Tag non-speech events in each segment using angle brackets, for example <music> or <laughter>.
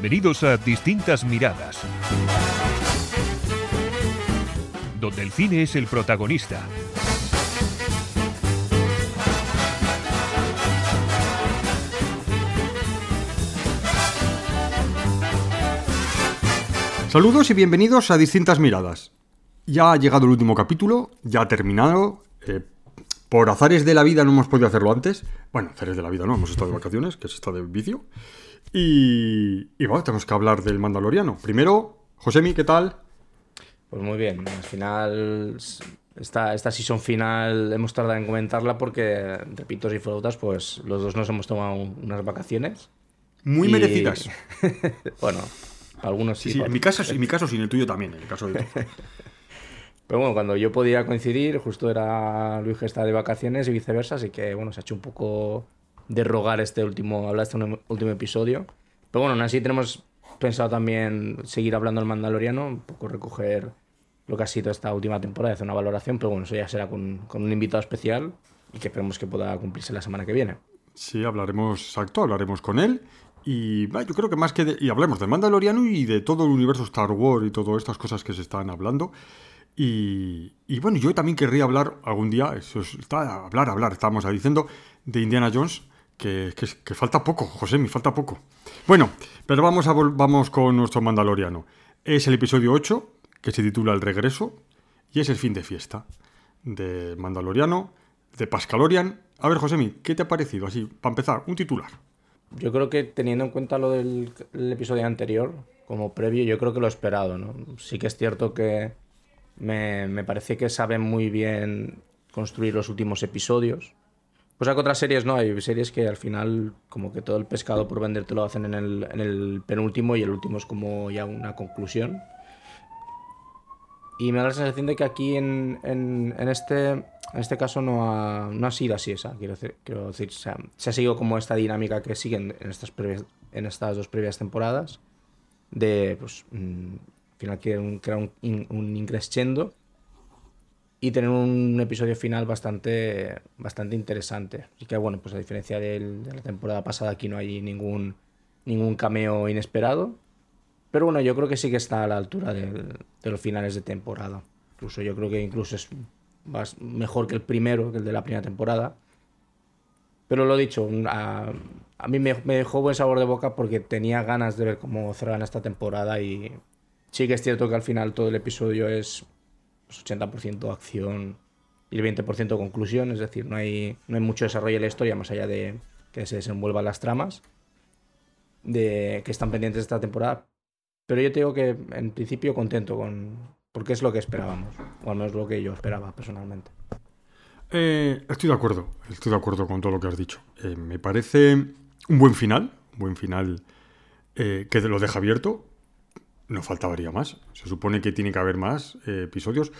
Bienvenidos a Distintas Miradas, donde el cine es el protagonista. Saludos y bienvenidos a Distintas Miradas. Ya ha llegado el último capítulo, ya ha terminado. eh, por azares de la vida no hemos podido hacerlo antes. Bueno, azares de la vida no, hemos estado de vacaciones, que es esta de vicio. Y, y bueno, tenemos que hablar del Mandaloriano. Primero, Josemi, ¿qué tal? Pues muy bien, al final, esta, esta season final hemos tardado en comentarla porque, repitos y flautas, pues los dos nos hemos tomado unas vacaciones. Muy Y- merecidas. <laughs> bueno, algunos Sí, sí. sí, en mi, caso, <laughs> en mi caso sí, en el tuyo también, en el caso de todos. Pero bueno, cuando yo podía coincidir, justo era Luis que estaba de vacaciones y viceversa, así que bueno, se ha hecho un poco de rogar este último, hablar este último episodio. Pero bueno, aún así tenemos pensado también seguir hablando del Mandaloriano, un poco recoger lo que ha sido esta última temporada, hacer una valoración, pero bueno, eso ya será con, con un invitado especial y que esperemos que pueda cumplirse la semana que viene. Sí, hablaremos, exacto, hablaremos con él. Y bah, yo creo que más que... de- y hablemos del Mandaloriano y de todo el universo Star Wars y todas estas cosas que se están hablando. Y, y bueno, yo también querría hablar algún día, eso es- está, hablar, hablar, estábamos diciendo, de Indiana Jones, que, falta poco, José, me falta poco. Bueno, pero vamos, a vamos con nuestro Mandaloriano. Es el episodio 8, que se titula El regreso, y es el fin de fiesta de Mandaloriano, de Pascalorian. A ver, Josemi, ¿qué te ha parecido? Así, para empezar, un titular. Yo creo que teniendo en cuenta lo del el episodio anterior, como previo, yo creo que lo esperado, ¿no? Sí que es cierto que me, me parece que saben muy bien construir los últimos episodios. Cosa que otras series no, hay series que al final como que todo el pescado por vender te lo hacen en el, en el penúltimo y el último es como ya una conclusión. Y me da la sensación de que aquí en, este, en este caso no ha, sido así esa. Quiero decir, se, ha, se ha seguido como esta dinámica que siguen en estas, dos previas temporadas. De, pues, mm, al final quieren crear un, un y tener un episodio final bastante, bastante interesante. Así que, bueno, pues a diferencia de la temporada pasada, aquí no hay ningún, ningún cameo inesperado. Pero bueno, yo creo que sí que está a la altura de los finales de temporada. Incluso yo creo que incluso es más, mejor que el primero, que el de la primera temporada. Pero lo dicho, a, a mí me, me dejó buen sabor de boca porque tenía ganas de ver cómo cerraban esta temporada y sí que es cierto que al final todo el episodio es pues, 80% acción y el 20% conclusión, es decir, no hay, no hay mucho desarrollo de la historia más allá de que se desenvuelvan las tramas de que están pendientes de esta temporada. Pero yo te digo que en principio contento con porque es lo que esperábamos, o al menos lo que yo esperaba personalmente. Eh, estoy de acuerdo, estoy de acuerdo con todo lo que has dicho. Eh, me parece un buen final, un buen final eh, que lo deja abierto. No faltaría más. Se supone que tiene que haber más eh, episodios.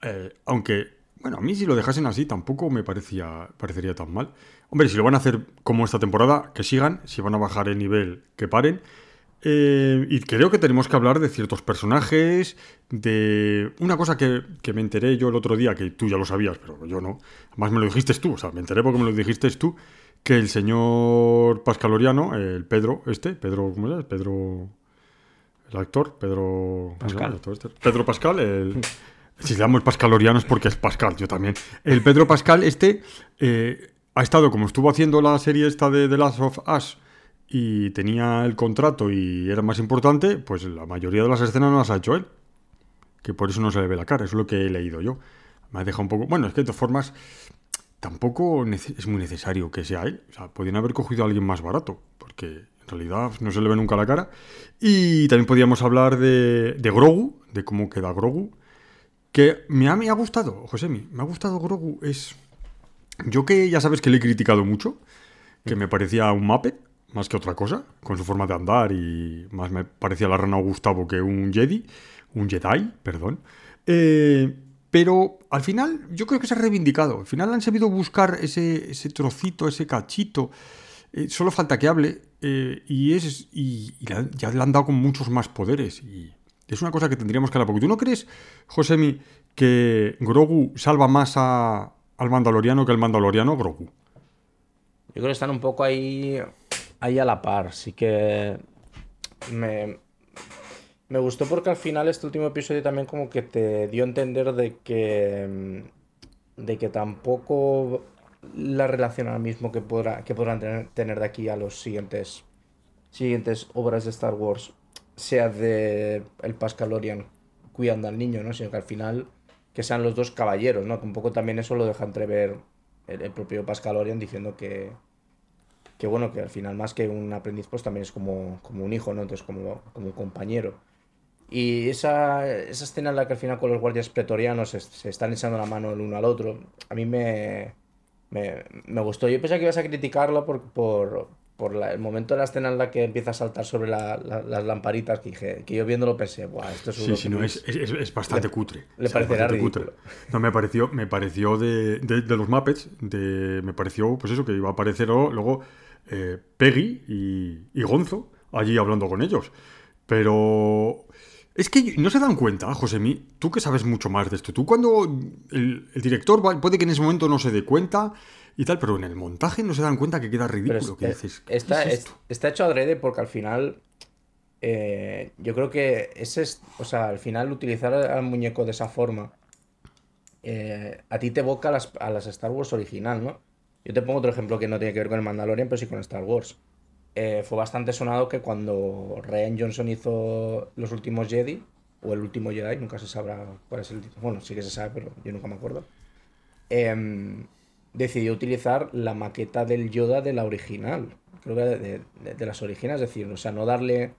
Eh, aunque, bueno, a mí si lo dejasen así tampoco me parecía, parecería tan mal. Hombre, si lo van a hacer como esta temporada, que sigan. Si van a bajar el nivel, que paren. Eh, y creo que tenemos que hablar de ciertos personajes, de una cosa que, que me enteré yo el otro día, que tú ya lo sabías, pero yo no. Además me lo dijiste tú, o sea, me enteré porque me lo dijiste tú, que el señor Pascaloriano, el Pedro, este, Pedro, ¿cómo llama? Pedro, el actor, Pedro... ¿cómo se llama el Pascal. este? Pedro Pascal, el... <laughs> Si le damos Pascaloriano es porque es Pascal, yo también. El Pedro Pascal, este, eh, ha estado, como estuvo haciendo la serie esta de The Last of Us, y tenía el contrato y era más importante, pues la mayoría de las escenas no las ha hecho él. Que por eso no se le ve la cara, eso es lo que he leído yo. Me ha dejado un poco... Bueno, es que de todas formas tampoco es muy necesario que sea él. O sea, podrían haber cogido a alguien más barato, porque realidad no se le ve nunca la cara. Y también podríamos hablar de, de Grogu, de cómo queda Grogu. Que me ha, me ha gustado, Josemi, me ha gustado Grogu. Es... Yo que ya sabes que le he criticado mucho, que me parecía un Muppet, más que otra cosa, con su forma de andar y más me parecía la rana Gustavo que un Jedi, un Jedi, perdón. Eh, pero al final yo creo que se ha reivindicado. Al final han sabido buscar ese, ese trocito, ese cachito. Eh, solo falta que hable eh, y es y, ya le han dado con muchos más poderes y es una cosa que tendríamos que hablar. Porque tú no crees, Josemi, que Grogu salva más a- al Mandaloriano que el Mandaloriano Grogu. Yo creo que están un poco ahí, ahí a la par. Sí que me, me gustó porque al final este último episodio también como que te dio a entender de que de que tampoco la relación ahora mismo que, podrá, que podrán tener, de aquí a los siguientes siguientes obras de Star Wars sea de el Pascalorian cuidando al niño, ¿no? Sino que al final que sean los dos caballeros, ¿no? Que un poco también eso lo deja entrever el, el propio Pascalorian diciendo que, que bueno, que al final más que un aprendiz, pues también es como, como un hijo, ¿no? Entonces como, como un compañero. Y esa, esa escena en la que al final con los guardias pretorianos se están echando la mano el uno al otro, a mí me, me, me gustó. Yo pensé que ibas a criticarlo por, por, por la- el momento de la escena en la que empieza a saltar sobre la- la- las lamparitas, que, dije, que yo viéndolo pensé, Buah, esto es Sí, seguro sí, que no, es, es, es bastante le- cutre. le Es parecerá bastante ridículo. No, me pareció, me pareció de, de, de los Muppets, de, me pareció, pues eso, que iba a aparecer luego, luego, eh, Peggy y, y Gonzo allí hablando con ellos. Pero es que no se dan cuenta, Josemi, tú que sabes mucho más de esto. Tú cuando el, el director va- puede que en ese momento no se dé cuenta y tal, pero en el montaje no se dan cuenta que queda ridículo. es- que dices, ¿qué está, es está hecho adrede porque al final. eh, yo creo que ese es. O sea, al final utilizar al muñeco de esa forma. eh, a ti te evoca a las, a las Star Wars original, ¿no? Yo te pongo otro ejemplo que no tiene que ver con el Mandalorian, pero sí con Star Wars. Eh, fue bastante sonado que cuando Ryan Johnson hizo Los últimos Jedi, o el último Jedi, nunca se sabrá cuál es el título. Bueno, sí que se sabe, pero yo nunca me acuerdo. Em, decidió utilizar la maqueta del Yoda de la original. Creo que de, de- de las originales, es decir, o sea, no darle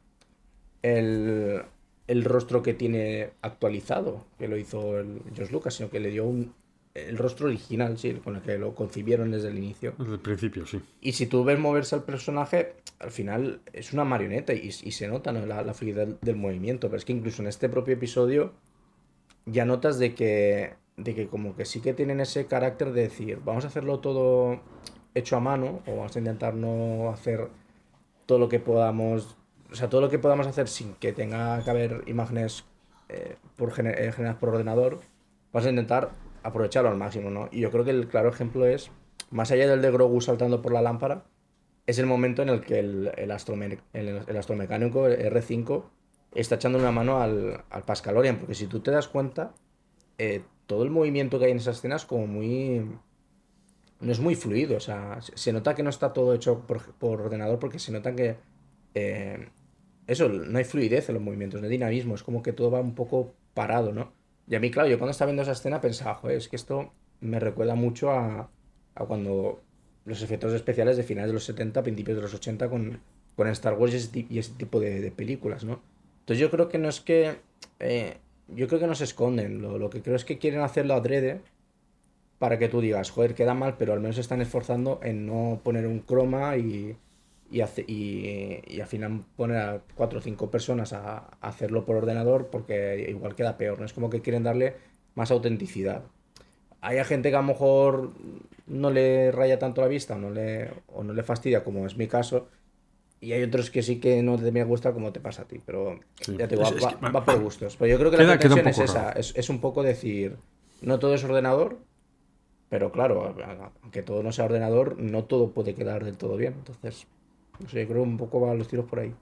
el, el rostro que tiene actualizado, que lo hizo el George Lucas, sino que le dio un, el rostro original, sí, con el que lo concibieron desde el inicio. Desde el principio, sí. Y si tú ves moverse al personaje, al final es una marioneta y, se nota ¿no? la, la fluidez del, movimiento. Pero es que incluso en este propio episodio ya notas de que, de que como que sí que tienen ese carácter de decir, vamos a hacerlo todo hecho a mano o vamos a intentar no hacer todo lo que podamos, o sea, todo lo que podamos hacer sin que tenga que haber imágenes eh, por eh, generadas por ordenador, vamos a intentar aprovecharlo al máximo, ¿no? Y yo creo que el claro ejemplo es, más allá del de Grogu saltando por la lámpara, es el momento en el que el, el, el, astromecánico, el R5, está echando una mano al, al Pascalorian, porque si tú te das cuenta, eh, todo el movimiento que hay en esa escena es como muy... No es muy fluido, o sea, se se nota que no está todo hecho por, por ordenador porque se nota que... eh, eso, no hay fluidez en los movimientos, no hay dinamismo, es como que todo va un poco parado, ¿no? Y a mí, claro, yo cuando estaba viendo esa escena pensaba, joder, es que esto me recuerda mucho a, a cuando los efectos especiales de finales de los 70, principios de los 80 con, con Star Wars y ese, tipo de, películas, ¿no? Entonces yo creo que no es que... eh, yo creo que no se esconden, lo, lo que creo es que quieren hacerlo adrede para que tú digas, joder, queda mal, pero al menos están esforzando en no poner un croma y, y, hace- y, y al final poner a cuatro o cinco personas a, a hacerlo por ordenador porque igual queda peor, ¿no? Es como que quieren darle más autenticidad. Hay gente que a lo mejor no le raya tanto la vista o no le, o no le fastidia, como es mi caso, y hay otros que sí que no te de gustar como te pasa a ti, pero Sí. ya te digo, Es- va, es que- va- va por gustos. Pero yo creo que Queda- la pretensión es esa, es, es un poco decir, no todo es ordenador, pero claro, aunque todo no sea ordenador, no todo puede quedar del todo bien. Entonces, no sé, yo creo un poco van los tiros por ahí.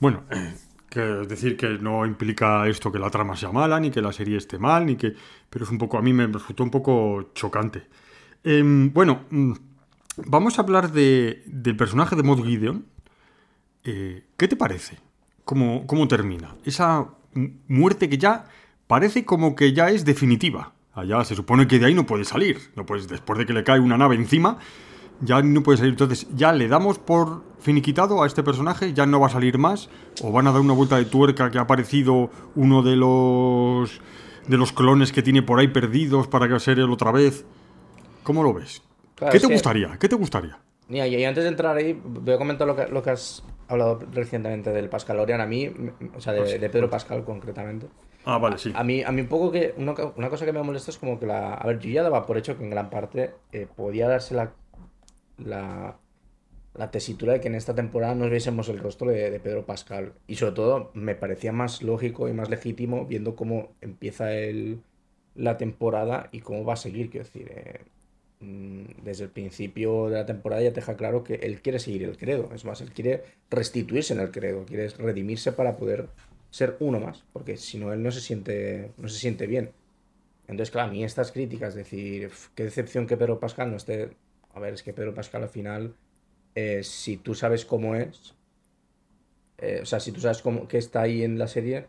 Bueno, <clears throat> que es decir que no implica esto que la trama sea mala, ni que la serie esté mal, ni que. Pero es un poco. A mí me resultó un poco chocante. Em, bueno, mm, vamos a hablar de, del personaje de Mod Gideon. Eh, ¿Qué te parece? ¿Cómo, ¿Cómo termina? Esa mu- muerte que ya parece como que ya es definitiva. Allá se supone que de ahí no puede salir. No después de que le cae una nave encima, ya no puede salir. Entonces, ya le damos por finiquitado a este personaje, ya no va a salir más, o van a dar una vuelta de tuerca que ha aparecido uno de los de los clones que tiene por ahí perdidos para que ser él otra vez. ¿Cómo lo ves? Claro, ¿Qué te que- gustaría? ¿Qué te gustaría? Mira, y antes de entrar ahí, voy a comentar lo que, lo que has hablado recientemente del Pascalorian. A mí, o sea, de, de Pedro Pascal concretamente. Ah, vale, sí. A mí, a mí un poco que. Una, co- una cosa que me molesta es como que la. A ver, yo ya daba por hecho que en gran parte eh, podía darse la, la. La tesitura de que en esta temporada no viésemos el rostro de, de Pedro Pascal. Y sobre todo, me parecía más lógico y más legítimo viendo cómo empieza el, la temporada y cómo va a seguir. Quiero decir, eh, desde el principio de la temporada ya te deja claro que él quiere seguir el credo. Es más, él quiere restituirse en el credo, quiere redimirse para poder ser uno más, porque si no él no se siente, no se siente bien. Entonces, claro, a mí estas críticas, decir, qué decepción que Pedro Pascal no esté... A ver, es que Pedro Pascal al final, eh, si tú sabes cómo es, eh, o sea, si tú sabes cómo, que está ahí en la serie,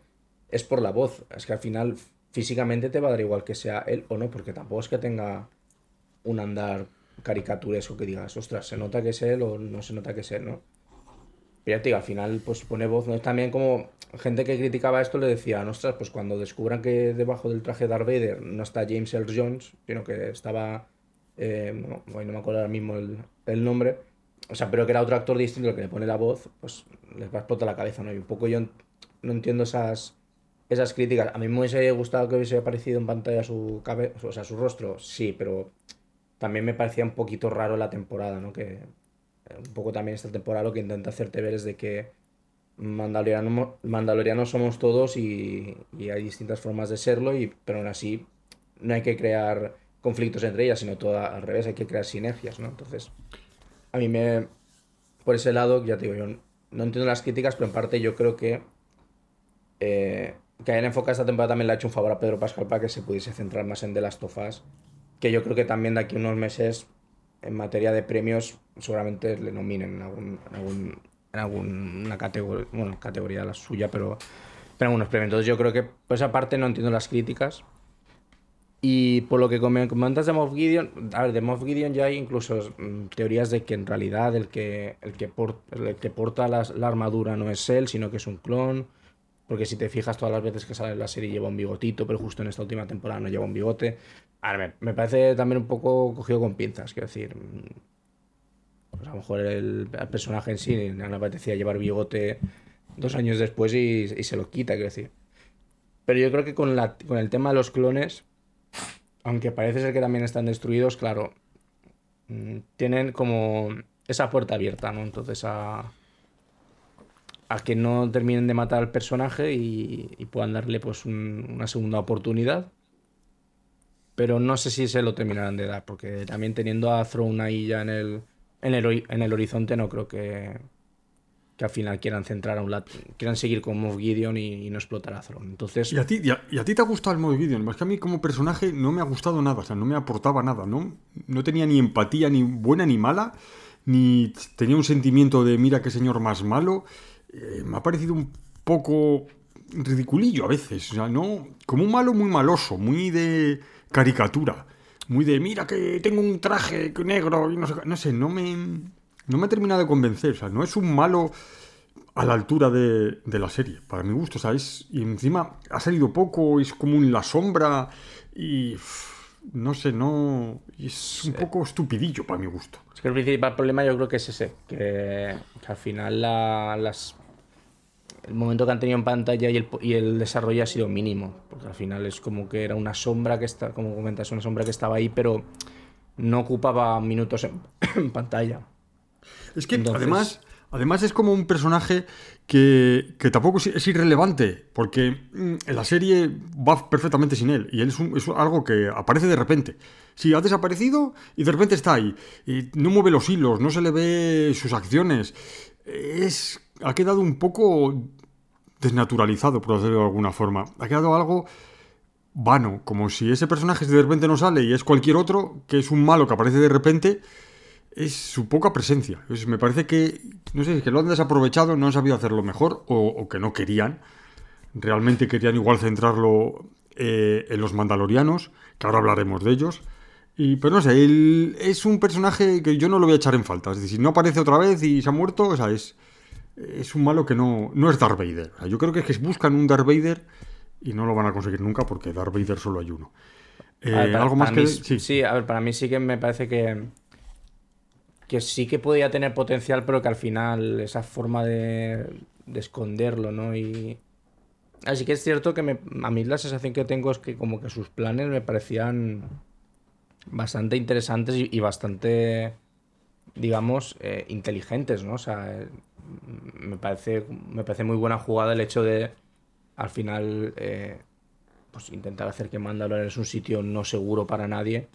es por la voz. Es que al final físicamente te va a dar igual que sea él o no, porque tampoco es que tenga un andar caricaturesco que digas, ostras, se nota que es él o no se nota que es él, ¿no? Pero ya te digo, al final, pues pone voz, ¿no? También como gente que criticaba esto le decía, ostras, pues cuando descubran que debajo del traje de Darth Vader no está James Earl Jones, sino que estaba, eh, no, me acuerdo ahora mismo el, nombre, o sea, pero que era otro actor distinto el que le pone la voz, pues les va a explotar la cabeza, ¿no? Y un poco yo no entiendo esas, esas críticas. A mí me hubiese gustado que hubiese aparecido en pantalla su cabeza, o sea, su rostro, sí, pero también me parecía un poquito raro la temporada, ¿no? Que un poco también esta temporada lo que intenta hacerte ver es de que mandalorianos, somos todos y, hay distintas formas de serlo, y, pero aún así no hay que crear conflictos entre ellas, sino todo al revés, hay que crear sinergias, ¿no? Entonces, a mí me... Por ese lado, ya te digo, yo no entiendo las críticas, pero en parte yo creo que eh, que hayan enfocado esta temporada también le ha hecho un favor a Pedro Pascal para que se pudiese centrar más en The Last of Us, que yo creo que también de aquí a unos meses, en materia de premios, seguramente le nominen en algún, en alguna categoría, bueno, categoría la suya, pero, pero algunos premios. Entonces yo creo que por esa parte no entiendo las críticas. Y por lo que comentas de Moff Gideon, a ver, de Moff Gideon ya hay incluso mm, teorías de que en realidad el que, el que, el que porta la armadura no es él, sino que es un clon. Porque si te fijas todas las veces que sale la serie lleva un bigotito, pero justo en esta última temporada no lleva un bigote. A ver, me parece también un poco cogido con pinzas, quiero decir, mm, pues a lo mejor el, personaje en sí no le apetecía llevar bigote dos años después y, se lo quita, quiero decir. Pero yo creo que con, la, con el tema de los clones, aunque parece ser que también están destruidos, claro, mm, tienen como esa puerta abierta, ¿no? Entonces a, a que no terminen de matar al personaje y, puedan darle pues una segunda oportunidad. Pero no sé si se lo terminarán de dar, porque también teniendo a Throne ahí ya en el, en el, en el horizonte no creo que, que al final quieran centrar a un lado, quieran seguir con Moff Gideon y, no explotar a Thrawn. Entonces... ¿Y a, ti, y, a, ti te ha gustado el Moff Gideon? Es que a mí como personaje no me ha gustado nada, o sea, no me aportaba nada, ¿no? No tenía ni empatía, ni buena ni mala, ni tenía un sentimiento de mira qué señor más malo. Eh, me ha parecido un poco ridiculillo a veces, o sea, no, como un malo muy maloso, muy de caricatura muy de, mira que tengo un traje negro y no sé, no sé, no me, no me ha terminado de convencer, o sea, no es un malo a la altura de, de la serie, para mi gusto, ¿sabes? Y encima ha salido poco, es como en la sombra y no sé, no. Es un poco estupidillo para mi gusto. Es que el principal problema yo creo que es ese, que, al final las, el momento que han tenido en pantalla y el, y el, desarrollo ha sido mínimo, porque al final es como que era una sombra que está, como comentas, una sombra que estaba ahí, pero no ocupaba minutos en, <coughs> pantalla. Es que además, además es como un personaje que, que tampoco es, irrelevante, porque mm, en la serie va perfectamente sin él, y él es, es algo que aparece de repente. Sí, ha desaparecido y de repente está ahí. Y no mueve los hilos, no se le ve sus acciones. Es ha quedado un poco desnaturalizado, por decirlo de alguna forma. Ha quedado algo vano, como si ese personaje de repente no sale y es cualquier otro, que es un malo que aparece de repente, es su poca presencia. me parece que, no sé, que lo han desaprovechado, no han sabido hacerlo mejor o, que no querían. Realmente querían igual centrarlo eh, en los mandalorianos, que ahora hablaremos de ellos. Y, pero no sé, él es un personaje que yo no lo voy a echar en falta. Es decir, si no aparece otra vez y se ha muerto, o sea, es, es un malo que no, no es Darth Vader. yo creo que es que buscan un Darth Vader y no lo van a conseguir nunca porque Darth Vader solo hay uno. Eh, ¿Algo más que.? sí. a ver, para mí sí que me parece que. Que sí que podía tener potencial, pero que al final esa forma de, de esconderlo, ¿no? Y. Así que es cierto que a mí la sensación que tengo es que, como que sus planes me parecían bastante interesantes y, bastante, digamos, eh, inteligentes, ¿no? O sea, me parece, me parece muy buena jugada el hecho de al final eh, pues intentar hacer que Mandalore es un sitio no seguro para nadie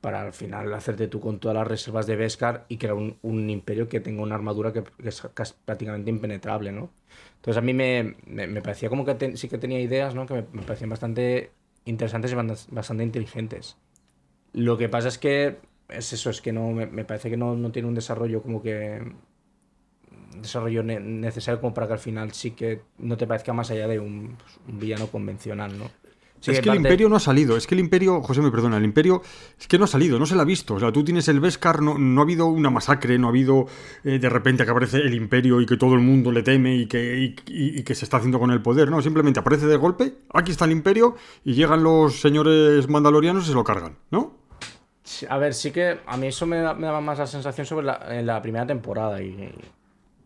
para al final hacerte tú con todas las reservas de Beskar y crear un, un imperio que tenga una armadura que, que es prácticamente impenetrable, ¿no? Entonces a mí me, me, parecía como que sí que tenía ideas, ¿no? Que me, me parecían bastante interesantes y bast- bastante inteligentes. Lo que pasa es que es eso, es que no me, me parece que no, no tiene un desarrollo como que desarrollo ne- necesario como para que al final sí que no te parezca más allá de un, pues, un villano convencional, ¿no? Sí es que el imperio no ha salido, es que el imperio, José me perdona, el imperio es que no ha salido, no se la ha visto. O sea, tú tienes el Beskar, no, no ha habido una masacre, no ha habido eh, de repente que aparece el imperio y que todo el mundo le teme y que, y- y- y que se está haciendo con el poder, no, simplemente aparece de golpe, aquí está el imperio y llegan los señores mandalorianos y se lo cargan, ¿no? A ver, sí que a mí eso me, da- me daba más la sensación sobre la, en la primera temporada. Y,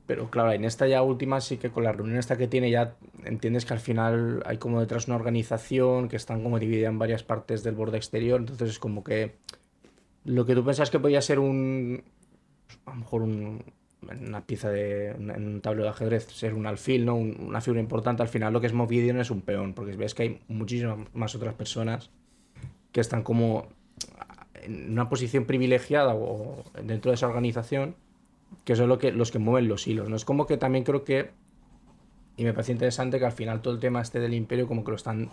pero claro, en esta ya última sí que con la reunión esta que tiene ya entiendes que al final hay como detrás una organización que están como dividida en varias partes del borde exterior. Entonces es como que lo que tú pensás que podía ser un... A lo mejor un- una pieza de... En un tablero de ajedrez, ser un alfil, ¿no? Un- una figura importante. Al final lo que es Moff Gideon es un peón. Porque ves que hay muchísimas más otras personas que están como en una posición privilegiada o dentro de esa organización, que son lo que, los que mueven los hilos. ¿no? Es como que también creo que, y me parece interesante que al final todo el tema este del imperio como que lo están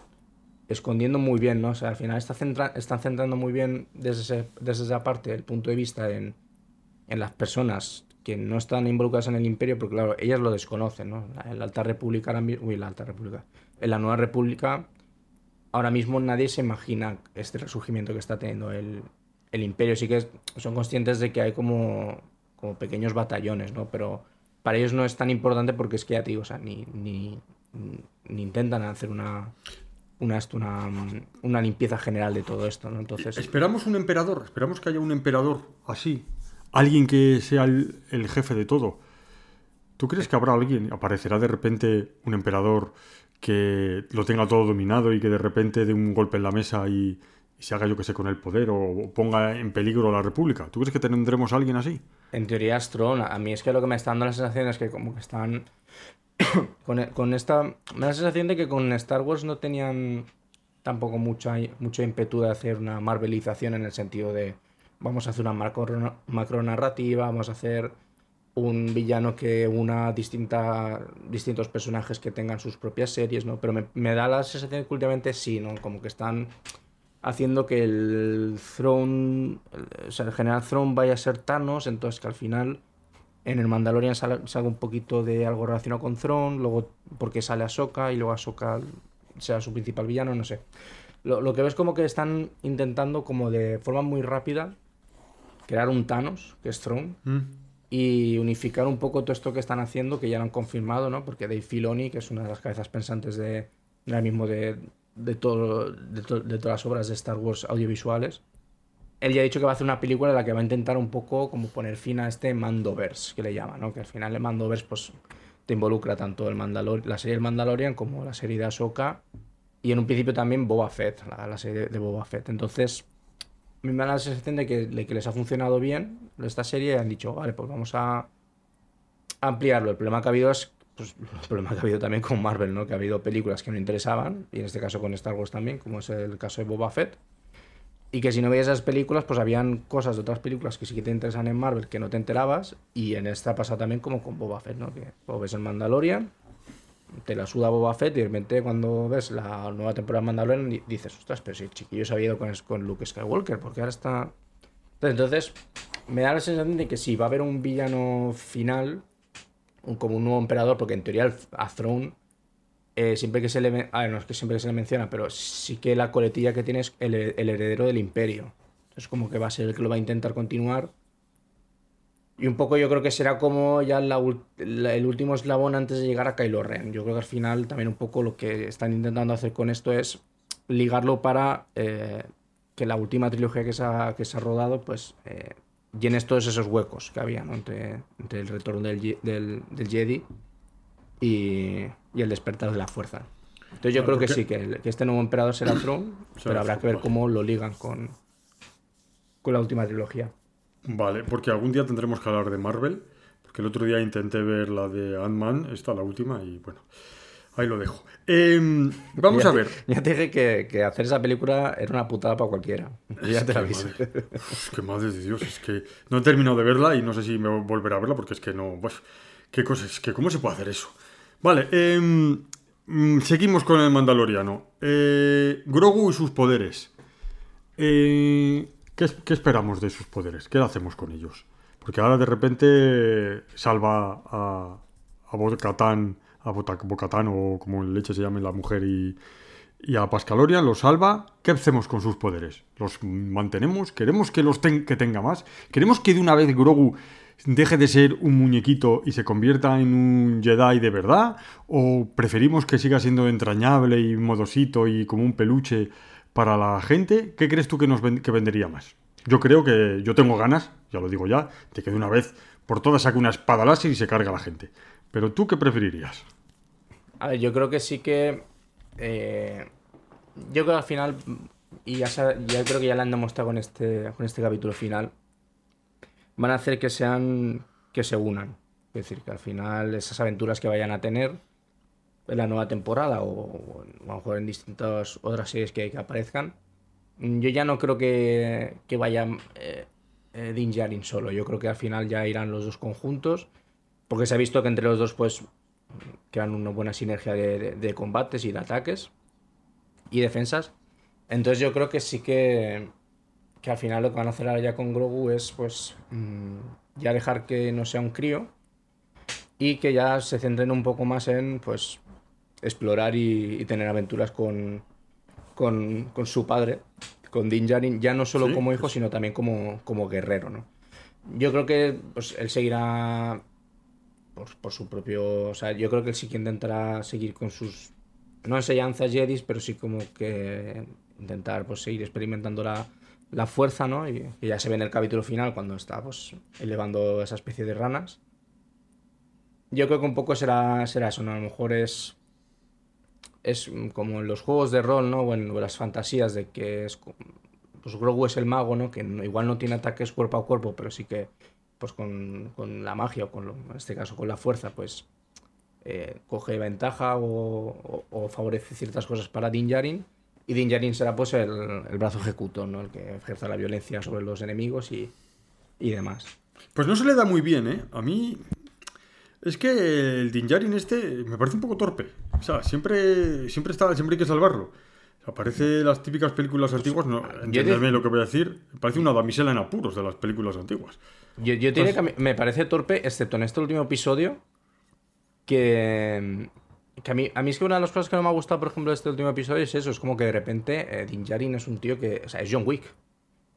escondiendo muy bien, ¿no? O sea, al final está centra- están centrando muy bien desde, desde esa parte el punto de vista en, en las personas que no están involucradas en el imperio, porque claro, ellas lo desconocen, ¿no? La, la Alta República, ahora mi- uy, la Alta República, en la Nueva República, ahora mismo nadie se imagina este resurgimiento que está teniendo el, el imperio. Sí que son conscientes de que hay como, como pequeños batallones, ¿no? Pero para ellos no es tan importante porque es que ya te o sea, ni, ni, intentan hacer una, una, una, limpieza general de todo esto, ¿no? Entonces, Esperamos un emperador, esperamos que haya un emperador así, alguien que sea el, jefe de todo. ¿Tú crees que habrá alguien, aparecerá de repente un emperador que lo tenga todo dominado y que de repente dé un golpe en la mesa y, se haga yo que sé con el poder o ponga en peligro la república? ¿Tú crees que tendremos alguien así? En teoría es. A mí es que lo que me está dando la sensación es que como que están... <coughs> con, con esta... Me da la sensación de que con Star Wars no tenían tampoco mucha, mucho ímpetu de hacer una marvelización en el sentido de vamos a hacer una macro, macro narrativa, vamos a hacer un villano que una distinta, distintos personajes que tengan sus propias series, ¿no? Pero me, me da la sensación que últimamente sí, ¿no? Como que están haciendo que el Throne, el- o sea, el General Throne vaya a ser Thanos, entonces que al final en el Mandalorian sal- salga un poquito de algo relacionado con Throne, luego porque sale Ahsoka y luego Ahsoka sea su principal villano, no sé. Lo, lo que ves como que están intentando como de forma muy rápida crear un Thanos, que es Throne, y unificar un poco todo esto que están haciendo, que ya lo han confirmado, ¿no? Porque Dave Filoni, que es una de las cabezas pensantes de, ahora mismo de, de, todo, de, de todas las obras de Star Wars audiovisuales, él ya ha dicho que va a hacer una película en la que va a intentar un poco como poner fin a este Mandoverse, que le llama, ¿no? Que al final el Mandoverse, pues, te involucra tanto el Mandalor la serie del Mandalorian como la serie de Ahsoka y en un principio también Boba Fett, la, la serie de Boba Fett. Entonces, me da la sensación de que, que les ha funcionado bien esta serie y han dicho, vale, pues vamos a ampliarlo. El problema que ha habido es pues, <laughs> el problema que ha habido también con Marvel, ¿no? Que ha habido películas que no interesaban, y en este caso con Star Wars también, como es el caso de Boba Fett. Y que si no veías esas películas, pues habían cosas de otras películas que sí que te interesan en Marvel que no te enterabas. Y en esta pasa también como con Boba Fett, ¿no? Que o ves el Mandalorian, te la suda Boba Fett y de repente cuando ves la nueva temporada de Mandalorian di- dices, ostras, pero si el chiquillo se había ido con, con Luke Skywalker, porque ahora está... Entonces, me da la sensación de que sí, va a haber un villano final, un- como un nuevo emperador, porque en teoría el- a Throne, eh, siempre que se le... men- A ver, no es que siempre que se le menciona, pero sí que la coletilla que tiene es el, el heredero del imperio. Entonces como que va a ser el que lo va a intentar continuar. Y un poco yo creo que será como ya la- el último eslabón antes de llegar a Kylo Ren. Yo creo que al final también un poco lo que están intentando hacer con esto es ligarlo para eh, que la última trilogía que se ha, que se ha rodado pues eh, llenes todos esos huecos que había ¿no? entre, entre el retorno del, del, del Jedi y, y el despertar de la fuerza. Entonces yo Claro, creo que porque- sí, que, el- que este nuevo emperador será Throne, <coughs> pero habrá que ver cómo lo ligan con, con la última trilogía. Vale, porque algún día tendremos que hablar de Marvel, porque el otro día intenté ver la de Ant-Man, esta la última, y bueno, Ahí lo dejo. Em, vamos Ya a ver. Ya te dije que, que hacer esa película era una putada para cualquiera. Ya te la aviso. Madre, es que madre de Dios, es que no he terminado de verla y no sé si me volveré a verla porque es que no. Pues, ¿Qué cosas? que ¿Cómo se puede hacer eso? Vale, em, mm, seguimos con el Mandaloriano. Eh, Grogu y sus poderes. Eh, ¿qué, qué esperamos de sus poderes? ¿Qué hacemos con ellos? Porque ahora de repente salva a, a Bo-Katan, a Bo-Katan o como en leche se llame la mujer y, y a Pascalorian, los salva. ¿Qué hacemos con sus poderes? ¿Los mantenemos? ¿Queremos que los ten- que tenga más? ¿Queremos que de una vez Grogu deje de ser un muñequito y se convierta en un Jedi de verdad? ¿O preferimos que siga siendo entrañable y modosito y como un peluche para la gente? ¿Qué crees tú que nos que vendería más? Yo creo que yo tengo ganas, ya lo digo ya, de que de una vez por todas saque una espada láser y se carga a la gente. Pero tú qué preferirías? A ver, yo creo que sí que. eh, yo creo que al final. Y ya, ya creo que ya lo han demostrado con este, con este capítulo final. Van a hacer que sean. que se unan. Es decir, que al final esas aventuras que vayan a tener en la nueva temporada o, o a lo mejor en distintas otras series que, que aparezcan. mm, Yo ya no creo que, que vaya eh, eh, Din Djarin solo. Yo creo que al final ya irán los dos conjuntos. Porque se ha visto que entre los dos, pues, crean una buena sinergia de, de- de combates y de ataques y defensas. Entonces yo creo que sí que, que al final lo que van a hacer ahora ya con Grogu es pues mm, ya dejar que no sea un crío y que ya se centren un poco más en pues explorar y, y tener aventuras con, con, con su padre, con Din Djarin, ya no solo Sí, como hijo, sino también como, como guerrero, ¿no? Yo creo que pues, él seguirá por, por su propio. O sea, yo creo que él sí que intentará seguir con sus. No enseñanzas Jedis, pero sí como que intentar pues, seguir experimentando la, la fuerza, ¿no? Y, ya se ve en el capítulo final cuando está pues, elevando esa especie de ranas. Yo creo que un poco será, será eso, ¿no? A lo mejor es. Es como en los juegos de rol, ¿no? O en, o en las fantasías de que es. Pues Grogu es el mago, ¿no? Que igual no tiene ataques cuerpo a cuerpo, pero sí que pues con, con la magia o con lo- en este caso con la fuerza, pues eh, coge ventaja o, o- o favorece ciertas cosas para Din Djarin. Y Din Djarin será pues el, el brazo ejecutor, ¿no? El que ejerza la violencia sobre los enemigos y, y demás. Pues no se le da muy bien, ¿eh? A mí. Es que el Din Djarin este me parece un poco torpe. O sea, siempre, siempre, está, siempre hay que salvarlo. O sea, parece las típicas películas antiguas, no, entiéndeme lo que voy a decir. Parece una damisela en apuros de las películas antiguas. Yo, yo que me parece torpe, excepto en este último episodio, que, que a, mí, a mí es que una de las cosas que no me ha gustado, por ejemplo, de este último episodio es eso, es como que de repente eh, Din Djarin es un tío que, o sea, es John Wick.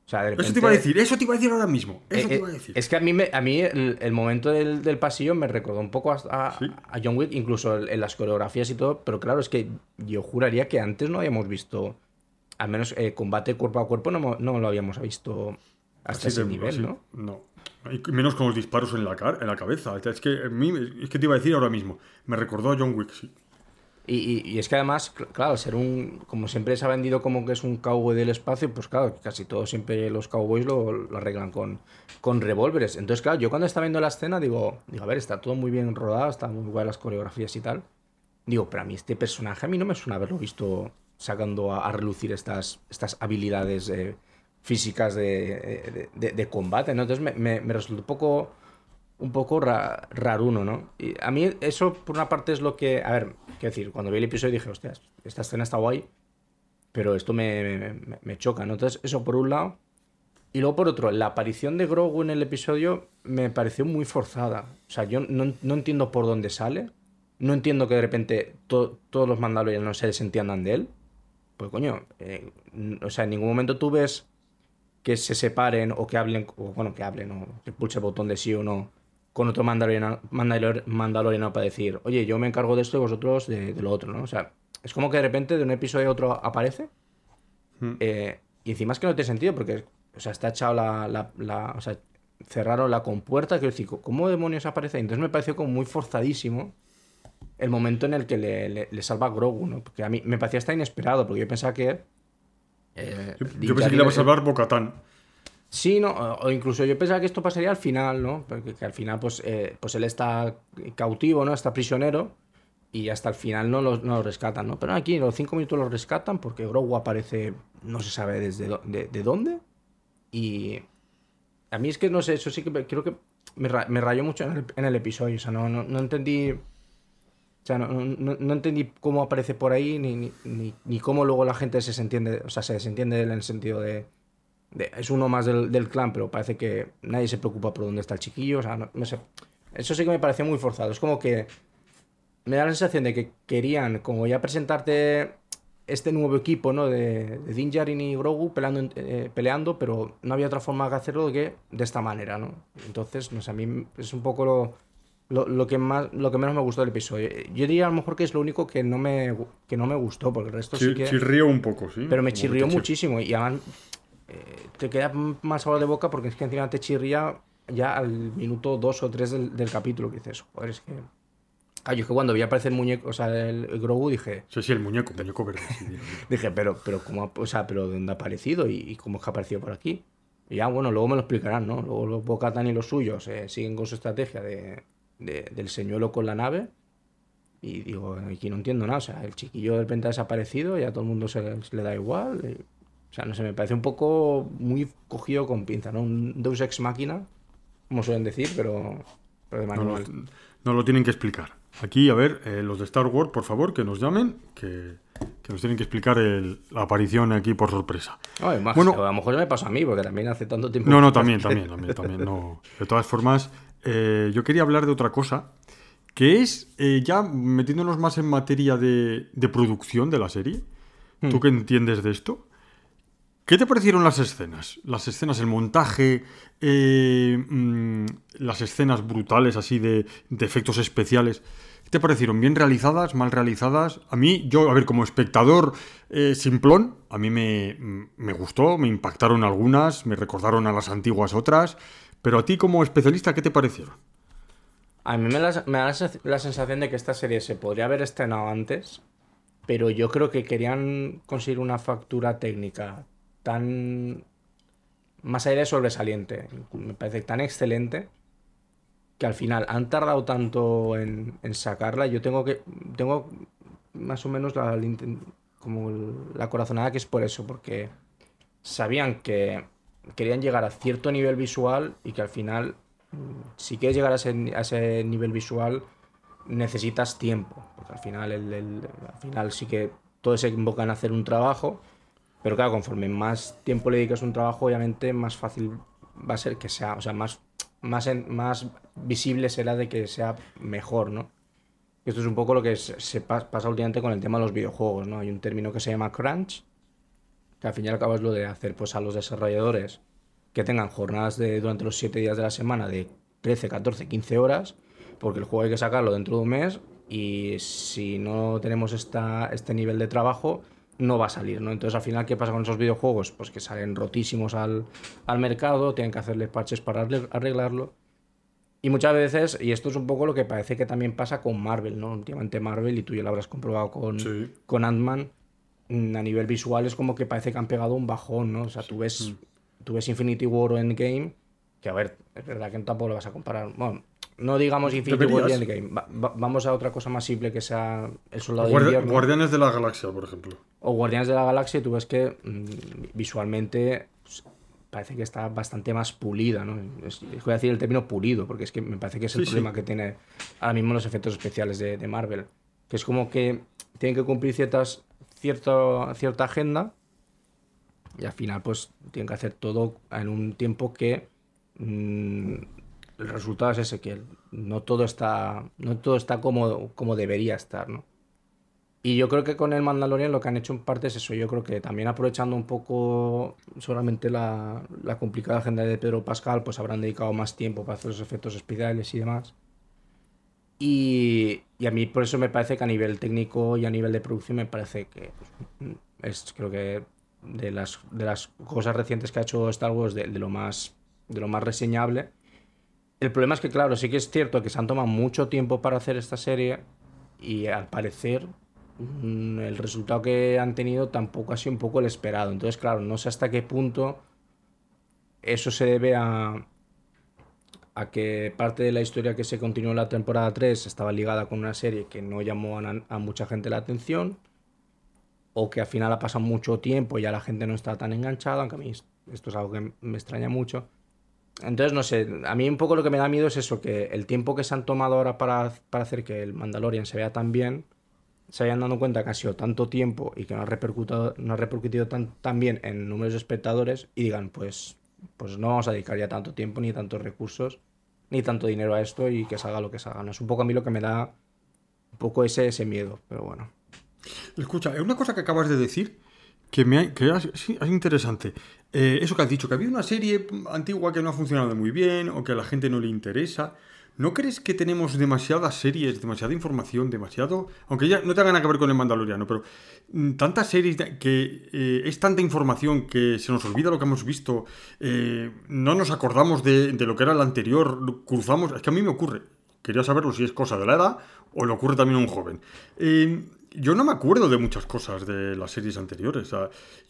O sea, de repente... Eso te iba a decir, eso te iba a decir ahora mismo. Eso Eh, te eh, iba a decir. Es que a mí, me- a mí el, el momento del, del pasillo me recordó un poco a, a- Sí. a John Wick, incluso en las coreografías y todo, pero claro, es que yo juraría que antes no habíamos visto, al menos eh, combate cuerpo a cuerpo, no, no lo habíamos visto hasta Así ese de- nivel, así- ¿no? No. Y menos con los disparos en la, car- en la cabeza. Es que, mí, es que te iba a decir ahora mismo. Me recordó a John Wick, sí. Y, y- y es que además, cl- claro, ser un. Como siempre se ha vendido como que es un cowboy del espacio, pues claro, casi todos siempre los cowboys lo, lo arreglan con, con revólveres. Entonces, claro, yo cuando estaba viendo la escena digo, digo, a ver, está todo muy bien rodado, está muy guay las coreografías y tal. Digo, pero a mí este personaje a mí no me suena haberlo visto sacando a, a relucir estas, estas habilidades eh, físicas de, de- combate, ¿no? Entonces me, me, resultó un poco un poco ra- raruno, ¿no? Y a mí eso, por una parte, es lo que... A ver, quiero decir, cuando vi el episodio dije, hostias, esta escena está guay, pero esto me, me- choca, ¿no? Entonces, eso por un lado. Y luego, por otro, la aparición de Grogu en el episodio me pareció muy forzada. O sea, yo no, no entiendo por dónde sale. No entiendo que de repente to- todos los mandalorianos se desentiendan de él. Pues coño, eh, o sea, en ningún momento tú ves que se separen o que hablen, o bueno, que hablen o que pulse el botón de sí o no con otro mandaloriano, mandalor- mandaloriano para decir, oye, yo me encargo de esto y vosotros de, de lo otro, ¿no? O sea, es como que de repente de un episodio a otro aparece Mm. eh, y encima es que no tiene sentido porque, o sea, está echado la, la- la- o sea, cerraron la compuerta, quiero decir, ¿cómo demonios aparece? Entonces me pareció como muy forzadísimo el momento en el que le, le- le salva a Grogu, ¿no? Porque a mí me parecía hasta inesperado, porque yo pensaba que... eh, Yo, Din yo pensé que le iba a salvar Bocatán. Sí, no, o incluso yo pensaba que esto pasaría al final, ¿no? Porque que al final, pues, eh, pues él está cautivo, ¿no? Está prisionero. y hasta el final no lo, no lo rescatan, ¿no? Pero aquí en los cinco minutos lo rescatan porque Grogu aparece, no se sabe desde de, de dónde. Y a mí es que no sé, eso sí que me- creo que me, ra- me rayó mucho en el, en el episodio. O sea, no, no, no entendí. O sea, no, no- no entendí cómo aparece por ahí ni, ni, ni, cómo luego la gente se desentiende, o sea, se desentiende en el sentido de, es uno más del, del clan, pero parece que nadie se preocupa por dónde está el chiquillo. O sea, no, no sé. Eso sí que me pareció muy forzado. Es como que me da la sensación de que querían, como ya presentarte este nuevo equipo, ¿no? De, de Din y Grogu eh, peleando, pero no había otra forma de hacerlo que de esta manera, ¿no? Entonces, no sé, a mí es un poco lo, lo, lo que más, lo que menos me gustó del episodio. Yo diría a lo mejor que es lo único que no me, que no me gustó, porque el resto sí Chi- que... Chirrío un poco, sí. Pero me chirrió chir- muchísimo y además eh, te queda más sabor de boca porque es que encima te chirría ya al minuto 2 o 3 del, del capítulo que dices, joder, es que... Ah, yo es que cuando vi aparecer el muñeco, o sea, el, el Grogu dije, Sí, sí, el muñeco, muñeco verde. sí, <laughs> dije, pero, pero cómo, ha- o sea, pero dónde ha aparecido y, y cómo es que ha aparecido por aquí. Y ya, bueno, luego me lo explicarán, ¿no? Luego los Bocatan y los suyos eh, siguen con su estrategia de, de- del señuelo con la nave. Y digo, aquí no entiendo nada. O sea, el chiquillo de repente ha desaparecido y a todo el mundo se, se le da igual. y- o sea, no sé, me parece un poco muy cogido con pinza, ¿no? Un Deus Ex Máquina, como suelen decir, pero, pero de No, manual. lo- no lo tienen que explicar. Aquí, a ver, eh, los de Star Wars, por favor, que nos llamen, que, que nos tienen que explicar el- la aparición aquí por sorpresa. No, además, Bueno. a lo mejor me pasó a mí, porque también hace tanto tiempo. No, no, también, también, también, también. No. De todas formas, eh, yo quería hablar de otra cosa, que es eh, ya metiéndonos más en materia de, de producción de la serie. ¿Tú qué entiendes de esto? ¿Qué te parecieron las escenas? Las escenas, el montaje, eh, mm, las escenas brutales así de, de efectos especiales. ¿Qué te parecieron? ¿Bien realizadas? ¿Mal realizadas? A mí, yo, a ver, como espectador eh, simplón, a mí me, me gustó, me impactaron algunas, me recordaron a las antiguas otras. Pero a ti, como especialista, ¿qué te parecieron? A mí me, da la sens- la sensación de que esta serie se podría haber estrenado antes, pero yo creo que querían conseguir una factura técnica tan más allá de sobresaliente, me parece tan excelente que al final han tardado tanto en, sacarla. Yo tengo que tengo más o menos la, como la corazonada que es por eso, porque sabían que querían llegar a cierto nivel visual y que al final, mm, si quieres llegar a ese, a ese nivel visual, necesitas tiempo. Porque al final, el, al final sí que todos se invocan a hacer un trabajo, pero claro, conforme más tiempo le dedicas a un trabajo, obviamente más fácil va a ser que sea, o sea, más, más, más visible será de que sea mejor, ¿no? Esto es un poco lo que se, se pa- pasa últimamente con el tema de los videojuegos, ¿no? Hay un término que se llama crunch, que al fin y al cabo es lo de hacer pues a los desarrolladores que tengan jornadas de durante los 7 días de la semana de 13, 14, 15 horas, porque el juego hay que sacarlo dentro de un mes y si no tenemos esta, este nivel de trabajo no va a salir, ¿no? Entonces al final, ¿qué pasa con esos videojuegos? Pues que salen rotísimos al, al mercado, tienen que hacerle parches para arregl- arreglarlo. Y muchas veces, y esto es un poco lo que parece que también pasa con Marvel, ¿no? Últimamente Marvel, y tú ya lo habrás comprobado con, Sí. con Ant-Man, a nivel visual es como que parece que han pegado un bajón, ¿no? O sea, tú ves, tú ves Infinity War o Endgame, que a ver, es verdad que tampoco lo vas a comparar. Bueno, no digamos Infinity War y. Endgame, va- va- vamos a otra cosa más simple que sea El Soldado de Guardia- Invierno Guardianes de la Galaxia, por ejemplo. o Guardianes de la Galaxia, y tú ves que mm, visualmente pues, parece que está bastante más pulida, ¿no? Es- voy a decir el término pulido, porque es que me parece que es el Sí, sí. problema que tiene ahora mismo los efectos especiales de, de Marvel. Que es como que tienen que cumplir ciertas, cierto, cierta agenda y al final pues tienen que hacer todo en un tiempo que mm, el resultado es ese, que no todo está, no todo está como, como debería estar, ¿no? Y yo creo que con el Mandalorian lo que han hecho en parte es eso. Yo creo que también aprovechando un poco solamente la, la complicada agenda de Pedro Pascal, pues habrán dedicado más tiempo para hacer los efectos especiales y demás. Y, y a mí por eso me parece que a nivel técnico y a nivel de producción me parece que pues, es creo que de las, de las cosas recientes que ha hecho Star Wars de, de lo más de lo más reseñable. El problema es que, claro, sí que es cierto que se han tomado mucho tiempo para hacer esta serie y al parecer mm, el resultado que han tenido tampoco ha sido un poco el esperado. Entonces, claro, no sé hasta qué punto eso se debe a, a que parte de la historia que se continuó en la temporada 3 estaba ligada con una serie que no llamó a, mucha gente la atención, o que al final ha pasado mucho tiempo y ya la gente no está tan enganchada, aunque a mí esto es algo que me extraña mucho. Entonces, no sé, a mí un poco lo que me da miedo es eso, que el tiempo que se han tomado ahora para, para hacer que el Mandalorian se vea tan bien, se hayan dado cuenta que ha sido tanto tiempo y que no ha repercutido, no ha repercutido tan, tan bien en números de espectadores y digan, pues, pues no vamos a dedicar ya tanto tiempo, ni tantos recursos, ni tanto dinero a esto y que salga lo que salga. ¿no? Es un poco a mí lo que me da un poco ese, ese miedo, pero bueno. Escucha, es una cosa que acabas de decir que me que es, interesante. Eh, eso que has dicho, que había una serie antigua que no ha funcionado muy bien o que a la gente no le interesa. ¿No crees que tenemos demasiadas series, demasiada información, demasiado... Aunque ya no tenga nada que ver con el Mandaloriano, pero mm, tantas series que eh, es tanta información que se nos olvida lo que hemos visto, eh, no nos acordamos de, de, lo que era el anterior, cruzamos... Es que a mí me ocurre. Quería saberlo si es cosa de la edad o le ocurre también a un joven. Eh, yo no me acuerdo de muchas cosas de las series anteriores.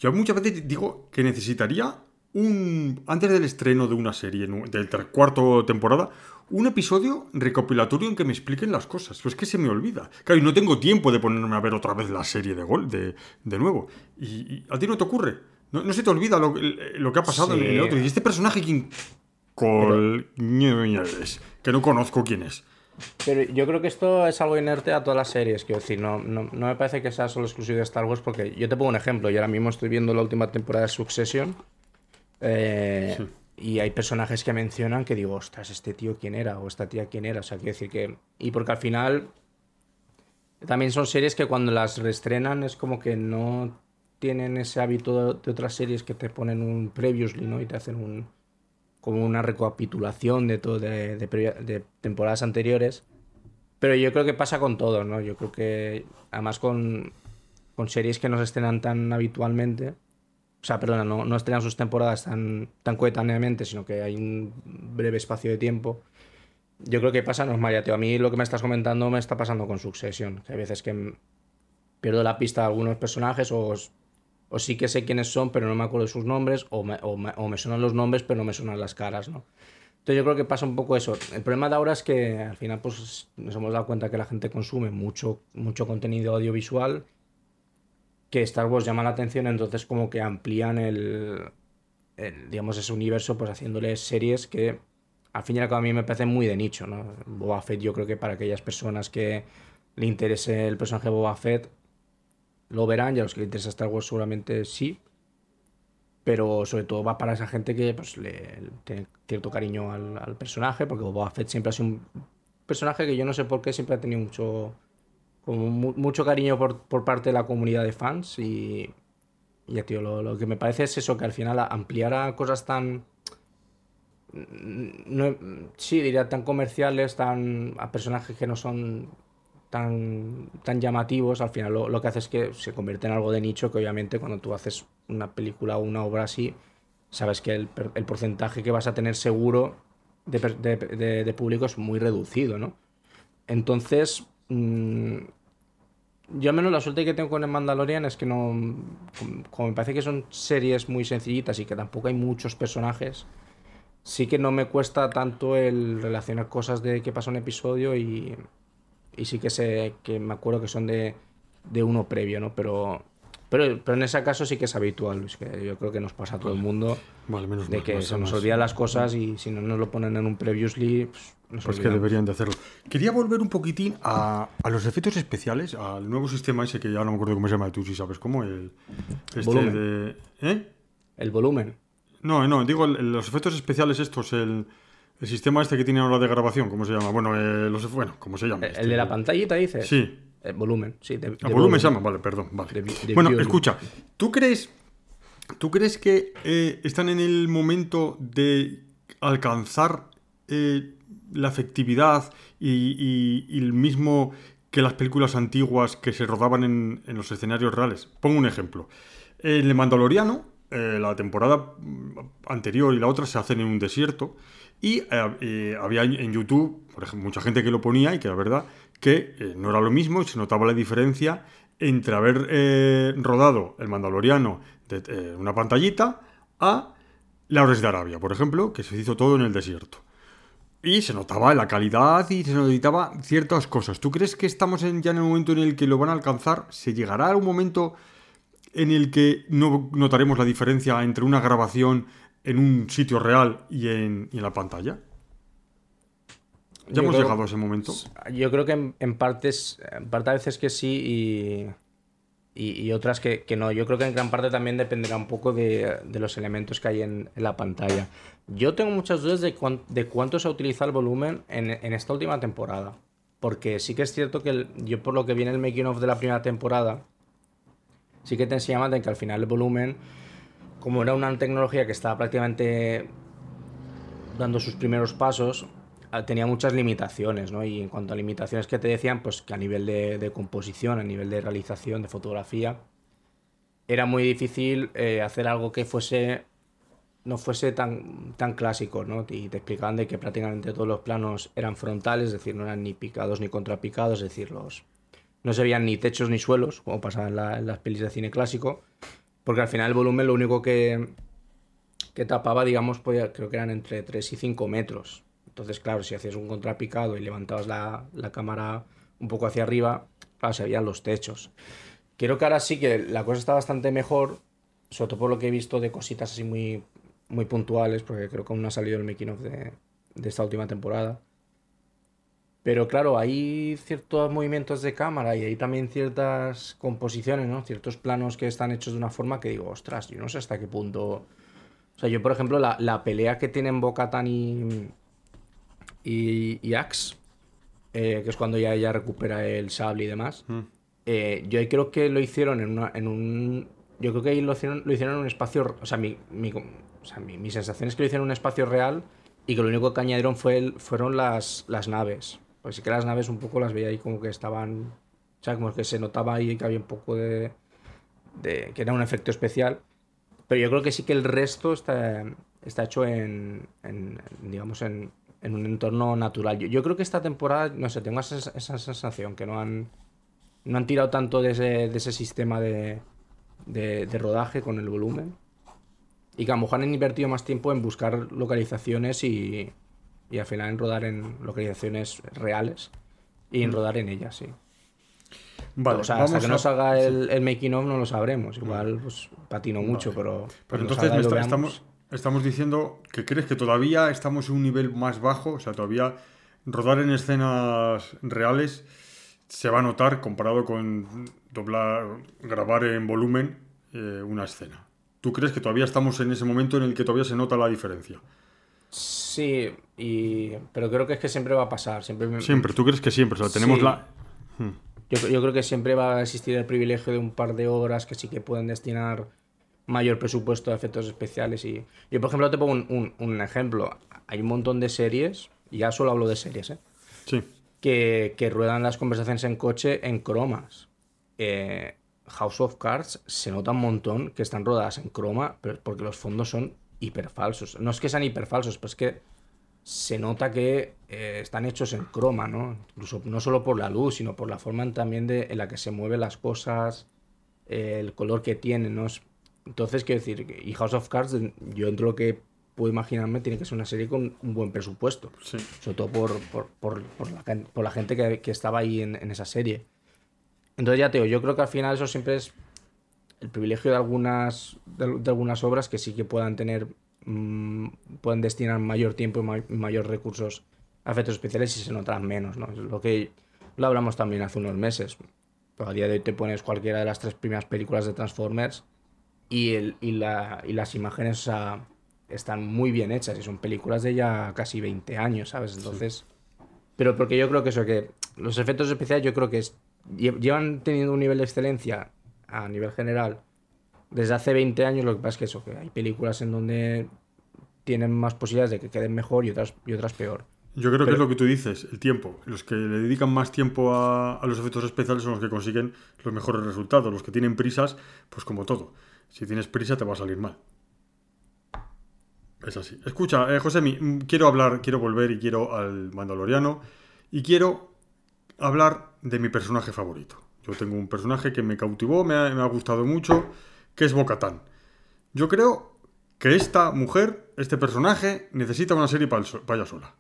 yo muchas veces digo que necesitaría un. Antes del estreno de una serie, del cuarto temporada, un episodio recopilatorio en que me expliquen las cosas. Pues es que se me olvida. Claro, y no tengo tiempo de ponerme a ver otra vez la serie de, gol, de, de nuevo. Y, a ti no te ocurre? No, se te olvida lo, que ha pasado en el otro. Y este personaje, ¿quién. Col... Que no conozco quién es. Pero yo creo que esto es algo inerte a todas las series, quiero decir, no, no, no, me parece que sea solo exclusivo de Star Wars, porque yo te pongo un ejemplo, yo ahora mismo estoy viendo la última temporada de Succession, eh, y hay personajes que mencionan que digo, ostras, este tío quién era, o esta tía quién era, o sea, quiero decir que... Y porque al final también son series que cuando las reestrenan es como que no tienen ese hábito de otras series que te ponen un previously, ¿no? Y te hacen un como una recapitulación de todo de, de, temporadas anteriores. Pero yo creo que pasa con todo, ¿no? Yo creo que además con, con series que no se estrenan tan habitualmente, o sea, perdona, no, no estrenan sus temporadas tan, tan coetáneamente, sino que hay un breve espacio de tiempo. Yo creo que pasa normal, ya A mí lo que me estás comentando me está pasando con Succession. hay veces que pierdo la pista de algunos personajes o o sí que sé quiénes son, pero no me acuerdo de sus nombres, o me, o me, suenan los nombres, pero no me suenan las caras, ¿no? Entonces yo creo que pasa un poco eso. El problema de ahora es que al final pues, nos hemos dado cuenta que la gente consume mucho, mucho contenido audiovisual, que Star Wars llama la atención, entonces como que amplían el, digamos, ese universo, pues haciéndole series que al fin y al cabo a mí me parecen muy de nicho, ¿no? Boba Fett yo creo que para aquellas personas que le interese el personaje de Boba Fett, lo verán y a los que les interesa Star Wars seguramente sí. Pero sobre todo va para esa gente que pues, le, tiene cierto cariño al, personaje, porque Boba Fett siempre ha sido un personaje que yo no sé por qué siempre ha tenido mucho, mucho cariño por, por, parte de la comunidad de fans. Y, ya, tío, lo, lo, que me parece es eso, que al final ampliar a cosas tan. No, sí, diría tan comerciales, tan a personajes que no son tan, tan llamativos, al final lo, que hace es que se convierte en algo de nicho que obviamente cuando tú haces una película o una obra así, sabes que el, el porcentaje que vas a tener seguro de, de, público es muy reducido, ¿no? Entonces, mmm, yo al menos la suerte que tengo con el Mandalorian es que no, como me parece que son series muy sencillitas y que tampoco hay muchos personajes, sí que no me cuesta tanto el relacionar cosas de qué pasa un episodio y, y sí que sé que me acuerdo que son de, de uno previo, ¿no? Pero, pero, pero en ese caso sí que es habitual, Luis, que yo creo que nos pasa a todo el mundo vale, menos de que se nos olvidan las cosas y si no nos lo ponen en un previously, pues, pues que deberían de hacerlo. Quería volver un poquitín a, a, los efectos especiales, al nuevo sistema ese que ya no me acuerdo cómo se llama, tú si sabes cómo, el este volumen. de... ¿Eh? El volumen. No, no, digo los efectos especiales estos, el... El sistema este que tiene ahora de grabación, ¿cómo se llama? Bueno, eh, los, bueno ¿cómo se llama? ¿El, este? de la pantallita, dices? Sí. El volumen, sí. De, el volumen se llama, vale, perdón. Vale. bueno, escucha, ¿tú crees, ¿tú crees que eh, están en el momento de alcanzar eh, la efectividad y, y, el mismo que las películas antiguas que se rodaban en, en los escenarios reales? Pongo un ejemplo. En el Mandaloriano, la temporada anterior y la otra se hacen en un desierto y eh, había en YouTube, por ejemplo, mucha gente que lo ponía y que la verdad que eh, no era lo mismo y se notaba la diferencia entre haber eh, rodado el Mandaloriano de una pantallita a Laures de Arabia, por ejemplo, que se hizo todo en el desierto. Y se notaba la calidad y se notaba ciertas cosas. ¿Tú crees que estamos en, ya en el momento en el que lo van a alcanzar? ¿Se llegará a un momento en el que no notaremos la diferencia entre una grabación en un sitio real y en la pantalla? ¿Ya hemos creo- llegado a ese momento? Yo creo que en, en partes, en parte a veces que sí y, y, y otras que, que no. Yo creo que en gran parte también dependerá un poco de, de los elementos que hay en, en la pantalla. Yo tengo muchas dudas de, cuán- de cuánto se ha utilizado el volumen en, esta última temporada. Porque sí que es cierto que el- yo por lo que viene el making of de la primera temporada, sí que te enseñaban de que al final el volumen, como era una tecnología que estaba prácticamente dando sus primeros pasos, tenía muchas limitaciones, ¿no? Y en cuanto a limitaciones que te decían, pues que a nivel de, composición, a nivel de realización, de fotografía, era muy difícil eh, hacer algo que fuese no fuese tan, tan clásico, ¿no? Y te explicaban de que prácticamente todos los planos eran frontales, es decir, no eran ni picados ni contrapicados, es decir, los, no se veían ni techos ni suelos, como pasaba en las pelis de cine clásico, porque al final el volumen lo único que, que tapaba, digamos, podía- creo que eran entre 3 y 5 metros. Entonces, claro, si hacías un contrapicado y levantabas la, cámara un poco hacia arriba, se veían los techos. Creo que ahora sí que la cosa está bastante mejor, sobre todo por lo que he visto de cositas así muy, muy puntuales, porque creo que aún no ha salido el making of de, esta última temporada. Pero claro, hay ciertos movimientos de cámara y hay también ciertas composiciones, ¿no? Ciertos planos que están hechos de una forma que digo, ostras, yo no sé hasta qué punto. O sea, yo, por ejemplo, la, la pelea que tienen Bo-Katan y, y, y Axe, eh, que es cuando ya ella recupera el sable y demás, Mm. eh, yo creo que lo hicieron en, una- en un... Yo creo que ahí lo hicieron, lo hicieron en un espacio... O sea, mi, mi, o sea, mi, mi sensación es que lo hicieron en un espacio real y que lo único que añadieron fue el- fueron las, las naves. Pues sí que las naves un poco las veía ahí como que estaban... O sea, como que se notaba ahí que había un poco de... de que era un efecto especial. Pero yo creo que sí que el resto está, está hecho en, en, digamos, en, en un entorno natural. Yo, yo creo que esta temporada, no sé, tengo esa, esa sensación que no han, no han tirado tanto de ese, de ese sistema de, de, de rodaje con el volumen. Y que a lo mejor han invertido más tiempo en buscar localizaciones y, y al final en rodar en localizaciones reales y en rodar en ellas, sí. Vale, o sea, hasta que no salga el, el making of no lo sabremos. Igual pues patino mucho, pero... Pero cuando entonces está- estamos, estamos diciendo que crees que todavía estamos en un nivel más bajo, o sea, todavía rodar en escenas reales se va a notar comparado con doblar, grabar en volumen eh, una escena. ¿Tú crees que todavía estamos en ese momento en el que todavía se nota la diferencia? Sí, y... pero creo que es que siempre va a pasar. Siempre, me- Siempre, ¿tú crees que siempre? O sea, tenemos Sí. la... Yo, yo creo que siempre va a existir el privilegio de un par de horas que sí que pueden destinar mayor presupuesto a efectos especiales. Y yo, por ejemplo, te pongo un, un- un ejemplo. Hay un montón de series, y ya solo hablo de series, ¿eh? Sí. que, que ruedan las conversaciones en coche en cromas. Eh, House of Cards se nota un montón que están rodadas en croma, pero porque los fondos son hiperfalsos. No es que sean hiperfalsos, pero es que se nota que eh, están hechos en croma, ¿no? Incluso no solo por la luz, sino por la forma también de, en la que se mueven las cosas, eh, el color que tienen, ¿no? Es- Entonces, quiero decir, que- y House of Cards, yo entre lo que puedo imaginarme, tiene que ser una serie con un buen presupuesto Sí. sobre todo por, por, por- por la, gen- por la gente que, que estaba ahí en, en esa serie. Entonces ya te digo, yo creo que al final eso siempre es el privilegio de algunas, de, de algunas obras que sí que puedan tener, mm, pueden destinar mayor tiempo y ma- mayor recursos a efectos especiales y se notarán menos, ¿no? Es lo que lo hablamos también hace unos meses. Pero a día de hoy te pones cualquiera de las tres primeras películas de Transformers y, el, y, la, y las imágenes o sea, están muy bien hechas y son películas de ya casi 20 años, ¿sabes? Entonces... Pero porque yo creo que eso, que los efectos especiales yo creo que es- llevan teniendo un nivel de excelencia a nivel general desde hace 20 años, lo que pasa es que eso, que hay películas en donde tienen más posibilidades de que queden mejor y otras, y otras peor. Yo creo que es lo que tú dices, el tiempo. Los que le dedican más tiempo a, a los efectos especiales son los que consiguen los mejores resultados. Los que tienen prisas, pues como todo. Si tienes prisa te va a salir mal. Es así. Escucha, eh, Josemi, mm, quiero hablar, quiero volver y quiero al Mandaloriano. Y quiero hablar de mi personaje favorito. Yo tengo un personaje que me cautivó, me ha, gustado mucho, que es Bocatán. Yo creo que esta mujer, este personaje, necesita una serie para ella sola.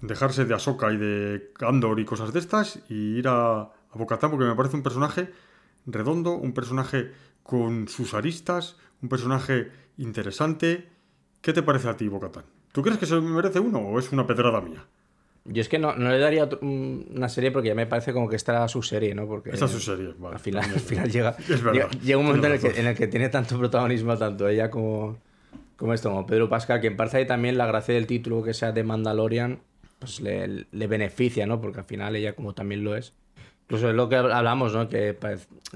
dejarse de Ahsoka y de Andor y cosas de estas y ir a, a Bocatán porque me parece un personaje redondo, un personaje con sus aristas, un personaje interesante. ¿Qué te parece a ti, Bocatán? ¿Tú crees que se merece uno o es una pedrada mía? Yo es que no, no le daría otro- una serie porque ya me parece como que esta era su serie, ¿no? Porque Esta es su serie, vale. al final, al final llega, llega, llega un momento en el, que, en el que tiene tanto protagonismo tanto ella como, como esto, como Pedro Pascal, que en parte ahí también la gracia del título que sea de Mandalorian, pues le, le beneficia, ¿no? Porque al final ella como también lo es. Incluso es lo que hablamos, ¿no? Que,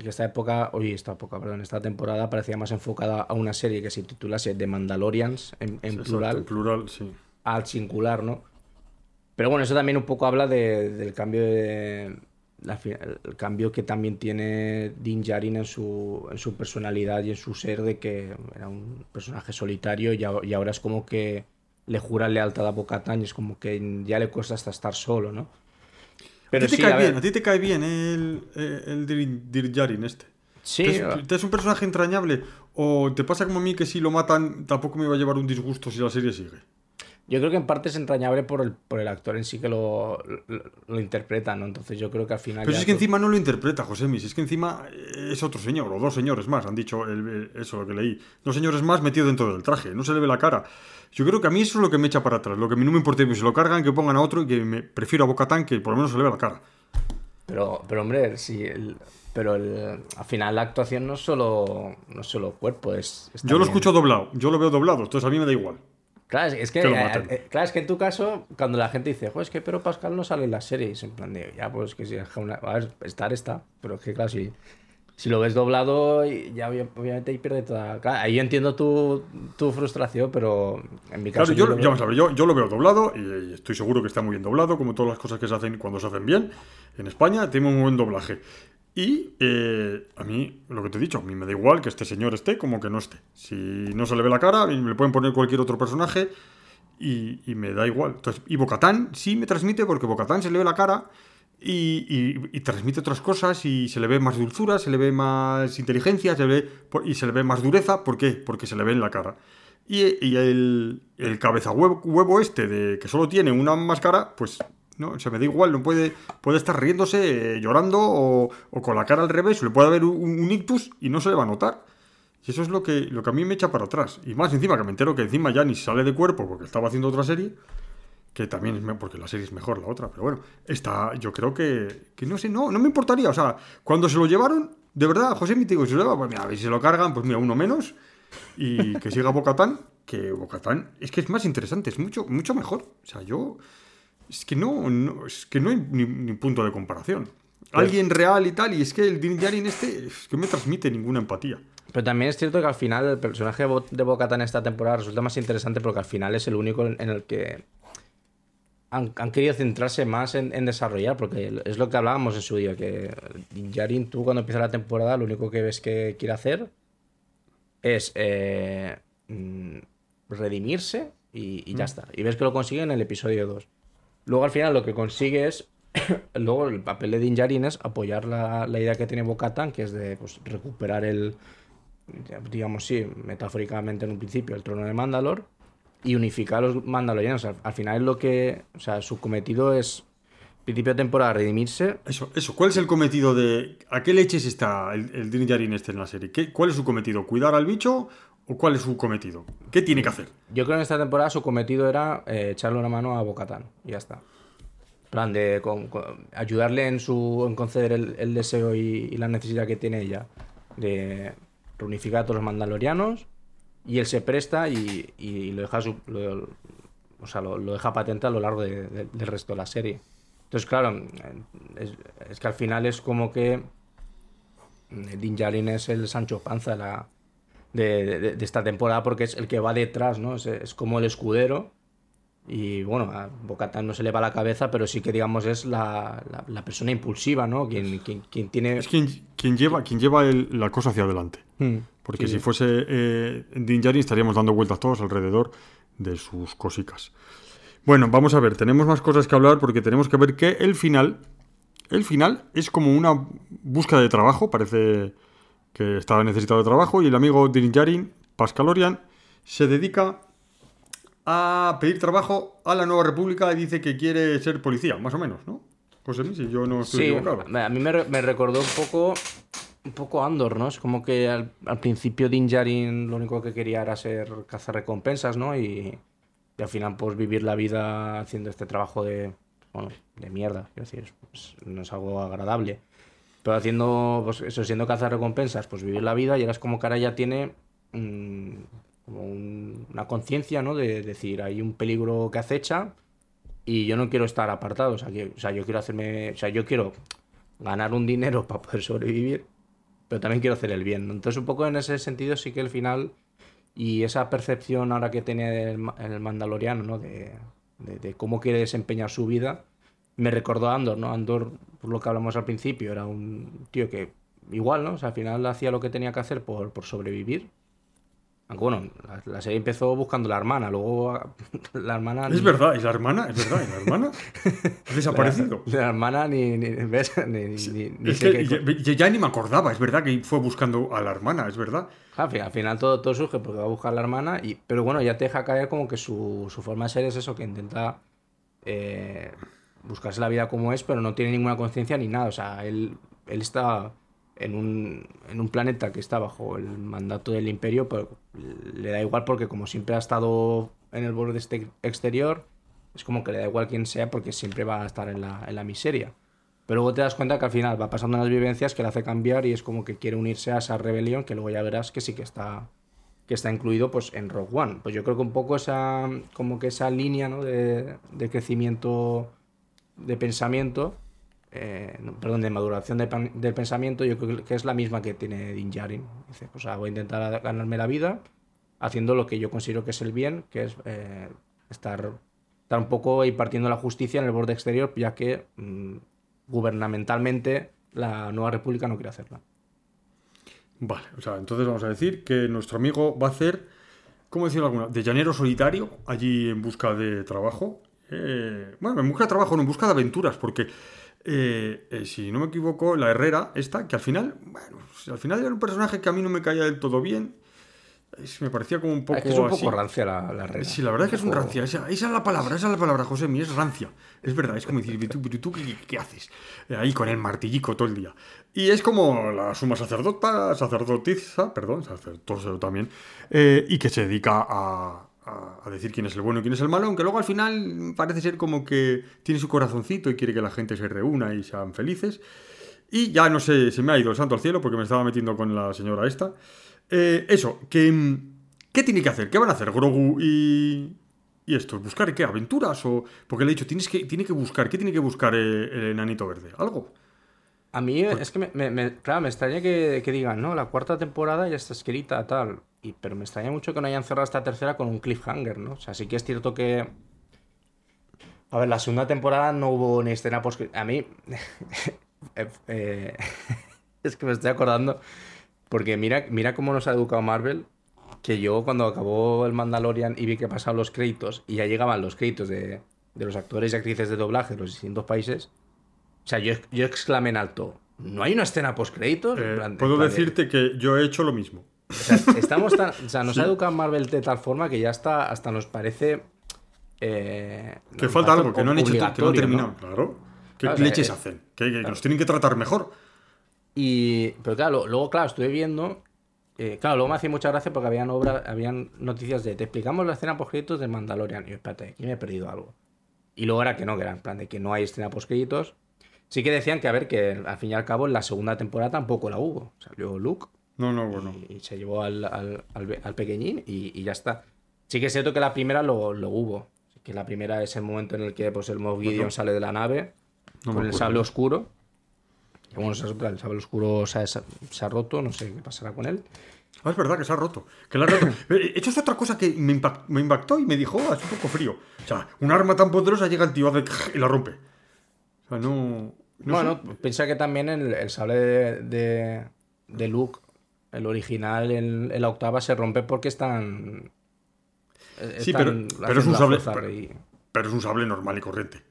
esta época, oye, esta época, perdón, esta temporada parecía más enfocada a una serie que se titulase The Mandalorians en, en Exacto, plural En plural, sí. al singular, ¿no? Pero bueno, eso también un poco habla de- del cambio de. la fi- el cambio que también tiene Din Djarin en su, en su personalidad y en su ser, de que era un personaje solitario y, a- y ahora es como que le jura lealtad a Bo-Katan y es como que ya le cuesta hasta estar solo, ¿no? A ti te sí, cae a ver, bien, a ti te cae bien el, el Dir Dir Djarin este. sí, ¿Te es, te es un personaje entrañable? ¿O te pasa como a mí que si lo matan tampoco me va a llevar un disgusto si la serie sigue? Yo creo que en parte es entrañable por el, por el actor en sí que lo, lo, lo interpreta, ¿no? Entonces yo creo que al final... Pero si es que encima no lo interpreta, José si es que encima es otro señor, o dos señores más, han dicho el- el- eso lo que leí. Dos señores más metidos dentro del traje, no se le ve la cara. Yo creo que a mí eso es lo que me echa para atrás, lo que a mí no me importa, que se lo cargan, que pongan a otro y que me prefiero a Bocatán que por lo menos se le ve la cara. Pero, pero hombre, sí, el- pero el- al final la actuación no es solo, no es solo cuerpo, es... es Yo lo escucho doblado, yo lo veo doblado, entonces a mí me da igual. Claro, es- que, que eh, eh, claro, es que en tu caso, cuando la gente dice, "Jo, es que Pedro Pascal no sale en la serie, y es en plan de, ya, pues que si es una... A ver, estar está, pero es que claro, si, si lo ves doblado, ya obvia- obviamente ahí pierde toda... Claro, ahí entiendo tu, tu frustración, pero en mi Claro, caso... yo, lo vamos a ver, yo, yo lo veo doblado y, estoy seguro que está muy bien doblado, como todas las cosas que se hacen cuando se hacen bien. En España tenemos un buen doblaje. Y eh, a mí, lo que te he dicho, a mí me da igual que este señor esté como que no esté. Si no se le ve la cara, le pueden poner cualquier otro personaje y, me da igual. Entonces, y Bocatán sí me transmite porque Bocatán se le ve la cara y, transmite otras cosas y se le ve más dulzura, se le ve más inteligencia se le ve, y se le ve más dureza. ¿Por qué? Porque se le ve en la cara. Y, y el, el cabeza huevo, huevo este de que solo tiene una máscara, pues no, se me da igual, no puede, puede estar riéndose, eh, llorando o, o con la cara al revés, le puede haber un, un ictus y no se le va a notar. Y eso es lo que, lo que a mí me echa para atrás. Y más encima, que me entero que encima ya ni sale de cuerpo porque estaba haciendo otra serie, que también es me- porque la serie es mejor la otra, pero bueno, esta yo creo que, que no sé, no, no me importaría. O sea, cuando se lo llevaron, de verdad, José mi digo, si lo lleva, pues mira, a ver si se lo cargan, pues mira, uno menos y que siga Bocatán, que Bocatán es que es más interesante, es mucho, mucho mejor. O sea, yo es que no, no- es que no hay ni, ni punto de comparación. Alguien real y tal, y es que el Din Djarin este es que me transmite ninguna empatía. Pero también es cierto que al final el personaje de Bo- de Bo-Katan en esta temporada resulta más interesante porque al final es el único en el que han, han querido centrarse más en, en desarrollar, porque es lo que hablábamos en su día, que Din Djarin, tú cuando empieza la temporada, lo único que ves que quiere hacer es eh, mm, redimirse y, y ya está. Y ves que lo consigue en el episodio 2. Luego al final lo que consigue es <coughs> luego el papel de Din Djarin es apoyar la, la idea que tiene Bo-Katan, que es de pues, recuperar el, digamos sí, metafóricamente en un principio, el trono de Mandalor y unificar a los mandalorianos. Al, al final es lo que, o sea, su cometido es, principio de temporada, redimirse. Eso, eso, ¿cuál es el cometido de. ¿A qué leches está el, el Din este en la serie? ¿Qué, ¿Cuál es su cometido? ¿Cuidar al bicho o cuál es su cometido? ¿Qué tiene que hacer? Yo creo que en esta temporada su cometido era eh, echarle una mano a Bo-Katan y ya está. Plan de ayudarle en su en conceder el, deseo y, la necesidad que tiene ella de reunificar a todos los mandalorianos y él se presta y, lo deja o sea, lo, deja patente a lo largo de- de- del resto de la serie. Entonces, claro, es, que al final es como que Din Djarin es el Sancho Panza de, la, de, de- de esta temporada porque es el que va detrás, ¿no? Es, es como el escudero. Y bueno, a Bocatán no se le va la cabeza, pero sí que digamos es la, la- la persona impulsiva, ¿no? Quien, quien, quien tiene... Es quien, quien lleva, quien lleva el- la cosa hacia adelante. Hmm, Porque sí, si sí. fuese eh, Din Djarin estaríamos dando vueltas todos alrededor de sus cosicas. Bueno, vamos a ver, tenemos más cosas que hablar porque tenemos que ver que el final, el final es como una búsqueda de trabajo, parece que estaba necesitado de trabajo y el amigo Din Djarin, Pascalorian, se dedica a pedir trabajo a la Nueva República y dice que quiere ser policía, más o menos, ¿no? José Luis, si yo no estoy Sí, equivocado. a mí me, re- me recordó un poco un poco Andor, ¿no? Es como que al, al principio Din Djarin lo único que quería era ser cazar recompensas, ¿no? Y, y al final pues vivir la vida haciendo este trabajo de bueno, de mierda, quiero decir, es- no es algo agradable. Pero haciendo pues eso siendo cazar recompensas, pues vivir la vida y es como que ya tiene mm, como un- una conciencia, ¿no? De decir, hay un peligro que acecha y yo no quiero estar apartado, o sea, o sea, yo quiero hacerme, o sea, yo quiero ganar un dinero <laughs> para poder sobrevivir, pero también quiero hacer el bien. Entonces, un poco en ese sentido sí que el final y esa percepción ahora que tiene el, el mandaloriano, ¿no? De, de- de cómo quiere desempeñar su vida, me recordó a Andor, ¿no? Andor, por lo que hablamos al principio, era un tío que igual, ¿no? O sea, al final hacía lo que tenía que hacer por, por sobrevivir. Aunque bueno, la, la serie empezó buscando la hermana, luego <laughs> la hermana... Es verdad, es la hermana, es verdad, es la hermana. <laughs> Ha desaparecido. La, la hermana ni, ni, ¿ves? <laughs> ni, ni- ni- ni Es sé que qué- ya, ya ni me acordaba, es verdad que fue buscando a la hermana, es verdad. Final, al final todo, todo surge porque va a buscar a la hermana, y, pero bueno, ya te deja caer como que su, su forma de ser es eso, que intenta eh, buscarse la vida como es, pero no tiene ninguna conciencia ni nada. O sea, él, él está en un, en un planeta que está bajo el mandato del imperio, pero le da igual porque como siempre ha estado en el borde este exterior, es como que le da igual quién sea porque siempre va a estar en la, en la miseria. Pero luego te das cuenta que al final va pasando unas vivencias que le hace cambiar y es como que quiere unirse a esa rebelión que luego ya verás que sí que está que está incluido pues en Rogue One. Pues yo creo que un poco esa como que esa línea ¿no? de, de crecimiento de pensamiento, eh, perdón, de maduración de del pensamiento, yo creo que es la misma que tiene Din Djarin. Dice, pues ah, voy a intentar ganarme la vida haciendo lo que yo considero que es el bien, que es eh, estar, estar un poco impartiendo la justicia en el borde exterior, ya que mm, gubernamentalmente la nueva república no quiere hacerla. Vale, o sea, entonces vamos a decir que nuestro amigo va a hacer, ¿cómo decirlo alguna? De llanero solitario, allí en busca de trabajo. Eh, bueno, en busca de trabajo, no, en busca de aventuras, porque eh, eh, si no me equivoco, la Herrera, esta, que al final, bueno, al final era un personaje que a mí no me caía del todo bien. Es- me parecía como un poco. es que es un poco así. rancia la, la regla. Sí, la verdad es que es un rancia. Esa, esa es la palabra, esa es la palabra, José mi es rancia. Es verdad, es como decir, ¿tú, tú qué, qué haces? Ahí con el martillico todo el día. Y es como la suma sacerdota, sacerdotisa, perdón, sacerdote también, eh, y que se dedica a, a- a decir quién es el bueno y quién es el malo, aunque luego al final parece ser como que tiene su corazoncito y quiere que la gente se reúna y sean felices. Y ya no sé, se me ha ido el santo al cielo porque me estaba metiendo con la señora esta. Eh, eso, que... mm, ¿Qué tiene que hacer? ¿Qué van a hacer Grogu y, y esto? ¿Buscar qué? ¿Aventuras? O... Porque le he dicho, tienes que, tiene que buscar. ¿Qué tiene que buscar eh, el enanito verde? ¿Algo? A mí es que me, me- me- claro, me extraña que, que digan, no, la cuarta temporada ya está escrita, tal. Y, pero me extraña mucho que no hayan cerrado esta tercera con un cliffhanger, ¿no? O sea, sí que es cierto que. A ver, la segunda temporada no hubo ni escena post A mí. <laughs> eh, eh, <laughs> es que me estoy acordando. Porque mira, mira cómo nos ha educado Marvel. Que yo, cuando acabó el Mandalorian y vi que pasaban los créditos y ya llegaban los créditos de, de los actores y actrices de doblaje de los distintos países. O sea, yo, yo exclamé en alto, ¿no hay una escena post-créditos? En Eh, puedo de- decirte que yo he hecho lo mismo. O sea, estamos tan... O sea, nos ha educado Marvel de tal forma que ya está, hasta nos parece... eh, Que nos falta algo, que no han hecho, que no han terminado. Claro. ¿Qué Claro, o sea, leches eh, hacen? Que, nos tienen que tratar mejor. Y, pero claro, luego, claro, estuve viendo. eh, claro, luego me hacía mucha gracia porque habían obra, habían noticias de te explicamos la escena post créditos de Mandalorian. Y yo, espérate, aquí me he perdido algo. Y luego era que no, que era en plan de que no hay escena post créditos. Sí que decían que, a ver, que al fin y al cabo en la segunda temporada tampoco la hubo. Salió Luke No, no, bueno. y se llevó al, al, al pequeñín y, y ya está. Sí que es cierto que la primera lo, lo hubo. Que la primera es el momento en el que pues, el Moff Gideon sale de la nave No con el sable oscuro. Que bueno, se el sable oscuro se ha, se ha roto, no sé qué pasará con él. Ah, es verdad que se ha roto. Que la ha roto. <laughs> Esto es otra cosa que me, impact- me impactó y me dijo, "Ah, es un poco frío. O sea, un arma tan poderosa llega el tío hace y la rompe. O sea, no. no bueno, sé. piensa que también el, el sable de, de, de Luke, el original en, en la octava, se rompe porque están. Sí, están pero- pero es un sable- pero- y- Pero es un sable normal y corriente.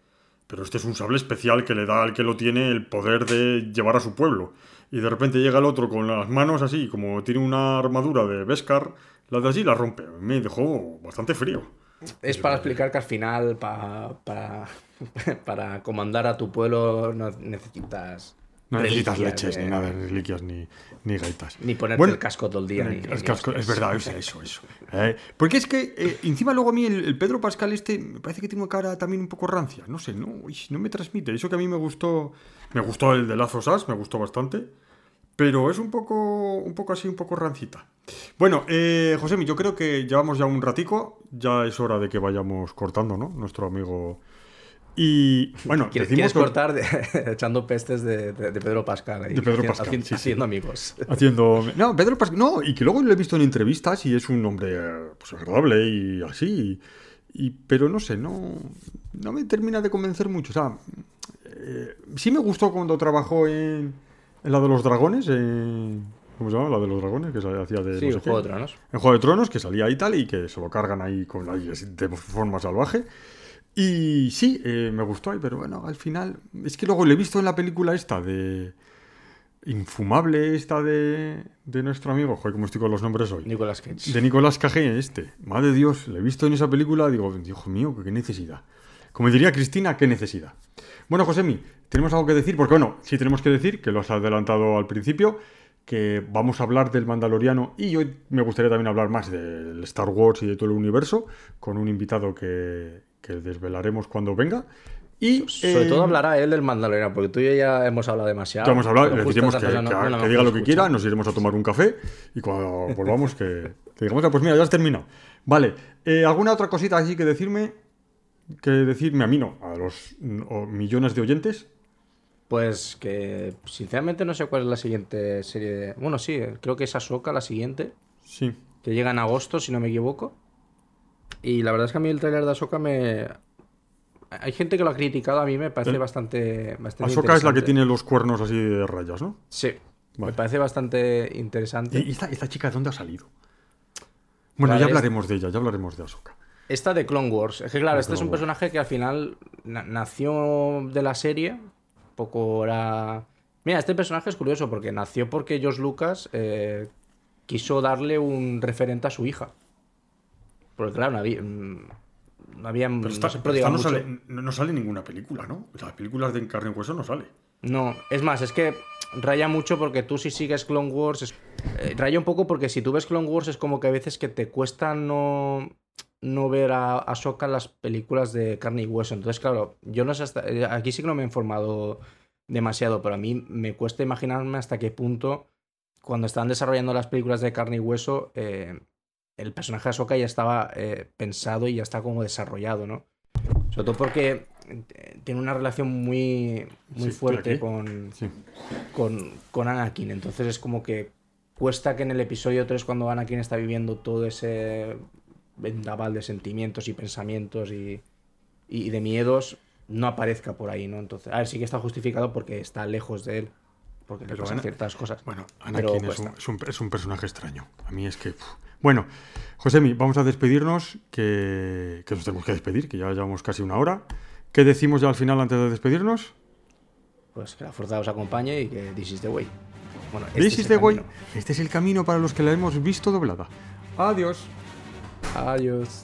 Pero este es un sable especial que le da al que lo tiene el poder de llevar a su pueblo. Y de repente llega el otro con las manos así, como tiene una armadura de Beskar, la de así la rompe. Me dejó bastante frío. es para explicar que al final, pa- para, <laughs> para comandar a tu pueblo, no necesitas. No necesitas leches, de- ni nada, reliquias, ni, ni gaitas. Ni ponerte Bueno, el casco todo el día. Ni, El casco, es verdad, es eso, eso. Eh, porque es que eh, encima luego a mí el, el Pedro Pascal este me parece que tiene una cara también un poco rancia. No sé, no, uy, no me transmite. Eso que a mí me gustó, me gustó el de Lazo Sass, me gustó bastante. Pero es un poco, un poco así, un poco rancita. Bueno, eh, Josemi, yo creo que llevamos ya un ratico. Ya es hora de que vayamos cortando, ¿no? Nuestro amigo. Y bueno, ¿Quieres, decimos quieres cortar de- <laughs> echando pestes de, de- de Pedro Pascal? ahí, De Pedro Pascal, haci- sí, sí. Haciendo amigos. Haciendo. <laughs> No, Pedro Pascal. No, y que luego lo he visto en entrevistas y es un hombre pues, agradable y así. Y, pero no sé, no, no me termina de convencer mucho. O sea, eh, sí me gustó cuando trabajó en, en la de los dragones. en- ¿Cómo se llama? La de los dragones, que se hacía de. Sí, no sé un qué. Juego de Tronos. En Juego de Tronos, que salía ahí tal y que se lo cargan ahí con de forma salvaje. Y sí, eh, me gustó ahí, pero bueno, al final. Es que luego le he visto en la película esta de. Infumable, esta de, de nuestro amigo. Joder, cómo estoy con los nombres hoy. Nicolas Cage. De Nicolás Cage, este. Madre de Dios, le he visto en esa película, digo, Dios mío, qué necesidad. Como diría Cristina, qué necesidad. Bueno, Josemi, tenemos algo que decir, porque bueno, sí tenemos que decir, que lo has adelantado al principio, que vamos a hablar del Mandaloriano y hoy me gustaría también hablar más del Star Wars y de todo el universo, con un invitado que, que desvelaremos cuando venga. Y, Sobre eh, todo hablará él del Mandaloriano, porque tú y yo ya hemos hablado demasiado. ya hemos hablado, le diremos que, no- no diga lo que quiera, nos iremos a tomar un café y cuando <laughs> volvamos que, que digamos, "Ah, pues mira, ya has terminado. Vale, eh, ¿alguna otra cosita así que decirme? Que decirme a mí no, a los o millones de oyentes. Pues que sinceramente no sé cuál es la siguiente serie de... Bueno, sí, creo que es Ahsoka la siguiente, Sí. que llega en agosto, si no me equivoco. Y la verdad es que a mí el trailer de Ahsoka me... Hay gente que lo ha criticado, a mí me parece bastante, bastante Ahsoka es la que tiene los cuernos así de rayas, ¿no? Sí, Vale. me parece bastante interesante. ¿Y esta, esta chica de dónde ha salido? Bueno, ya es- hablaremos de ella, ya hablaremos de Ahsoka. Esta de Clone Wars. Es que claro, De este es un Wars. personaje que al final na- nació de la serie. Poco era... Mira, este personaje es curioso porque nació porque George Lucas eh, quiso darle un referente a su hija. Porque claro, no había... mm, No había Pero no esta, esta sale, no, sale ninguna película, ¿no? Las películas de carne y hueso no sale. No, es más, es que raya mucho porque tú si sigues Clone Wars, es- eh, raya un poco porque si tú ves Clone Wars es como que a veces que te cuesta no, no ver a en las películas de carne y hueso. Entonces, claro, yo no sé hasta... eh, Aquí sí que no me he informado demasiado, pero a mí me cuesta imaginarme hasta qué punto cuando estaban desarrollando las películas de carne y hueso, eh, el personaje de Ahsoka ya estaba eh, pensado y ya está como desarrollado, ¿no? Sobre todo porque eh, tiene una relación muy, muy Sí, fuerte con, Sí. con, con Anakin. Entonces es como que cuesta que en el episodio 3, cuando Anakin está viviendo todo ese vendaval de sentimientos y pensamientos y, y de miedos, no aparezca por ahí, ¿no? Entonces, a ver, sí que está justificado porque está lejos de él. Porque le pasan Ana- ciertas cosas. Bueno, Anakin es un, es, un, es un personaje extraño. A mí es que... Bueno, Josemi, vamos a despedirnos, que, que nos tenemos que despedir, que ya llevamos casi una hora. ¿Qué decimos ya al final antes de despedirnos? Pues que la fuerza os acompañe y que this is the way. Bueno, este This is the way. Este es el camino para los que la hemos visto doblada. Adiós. Adiós.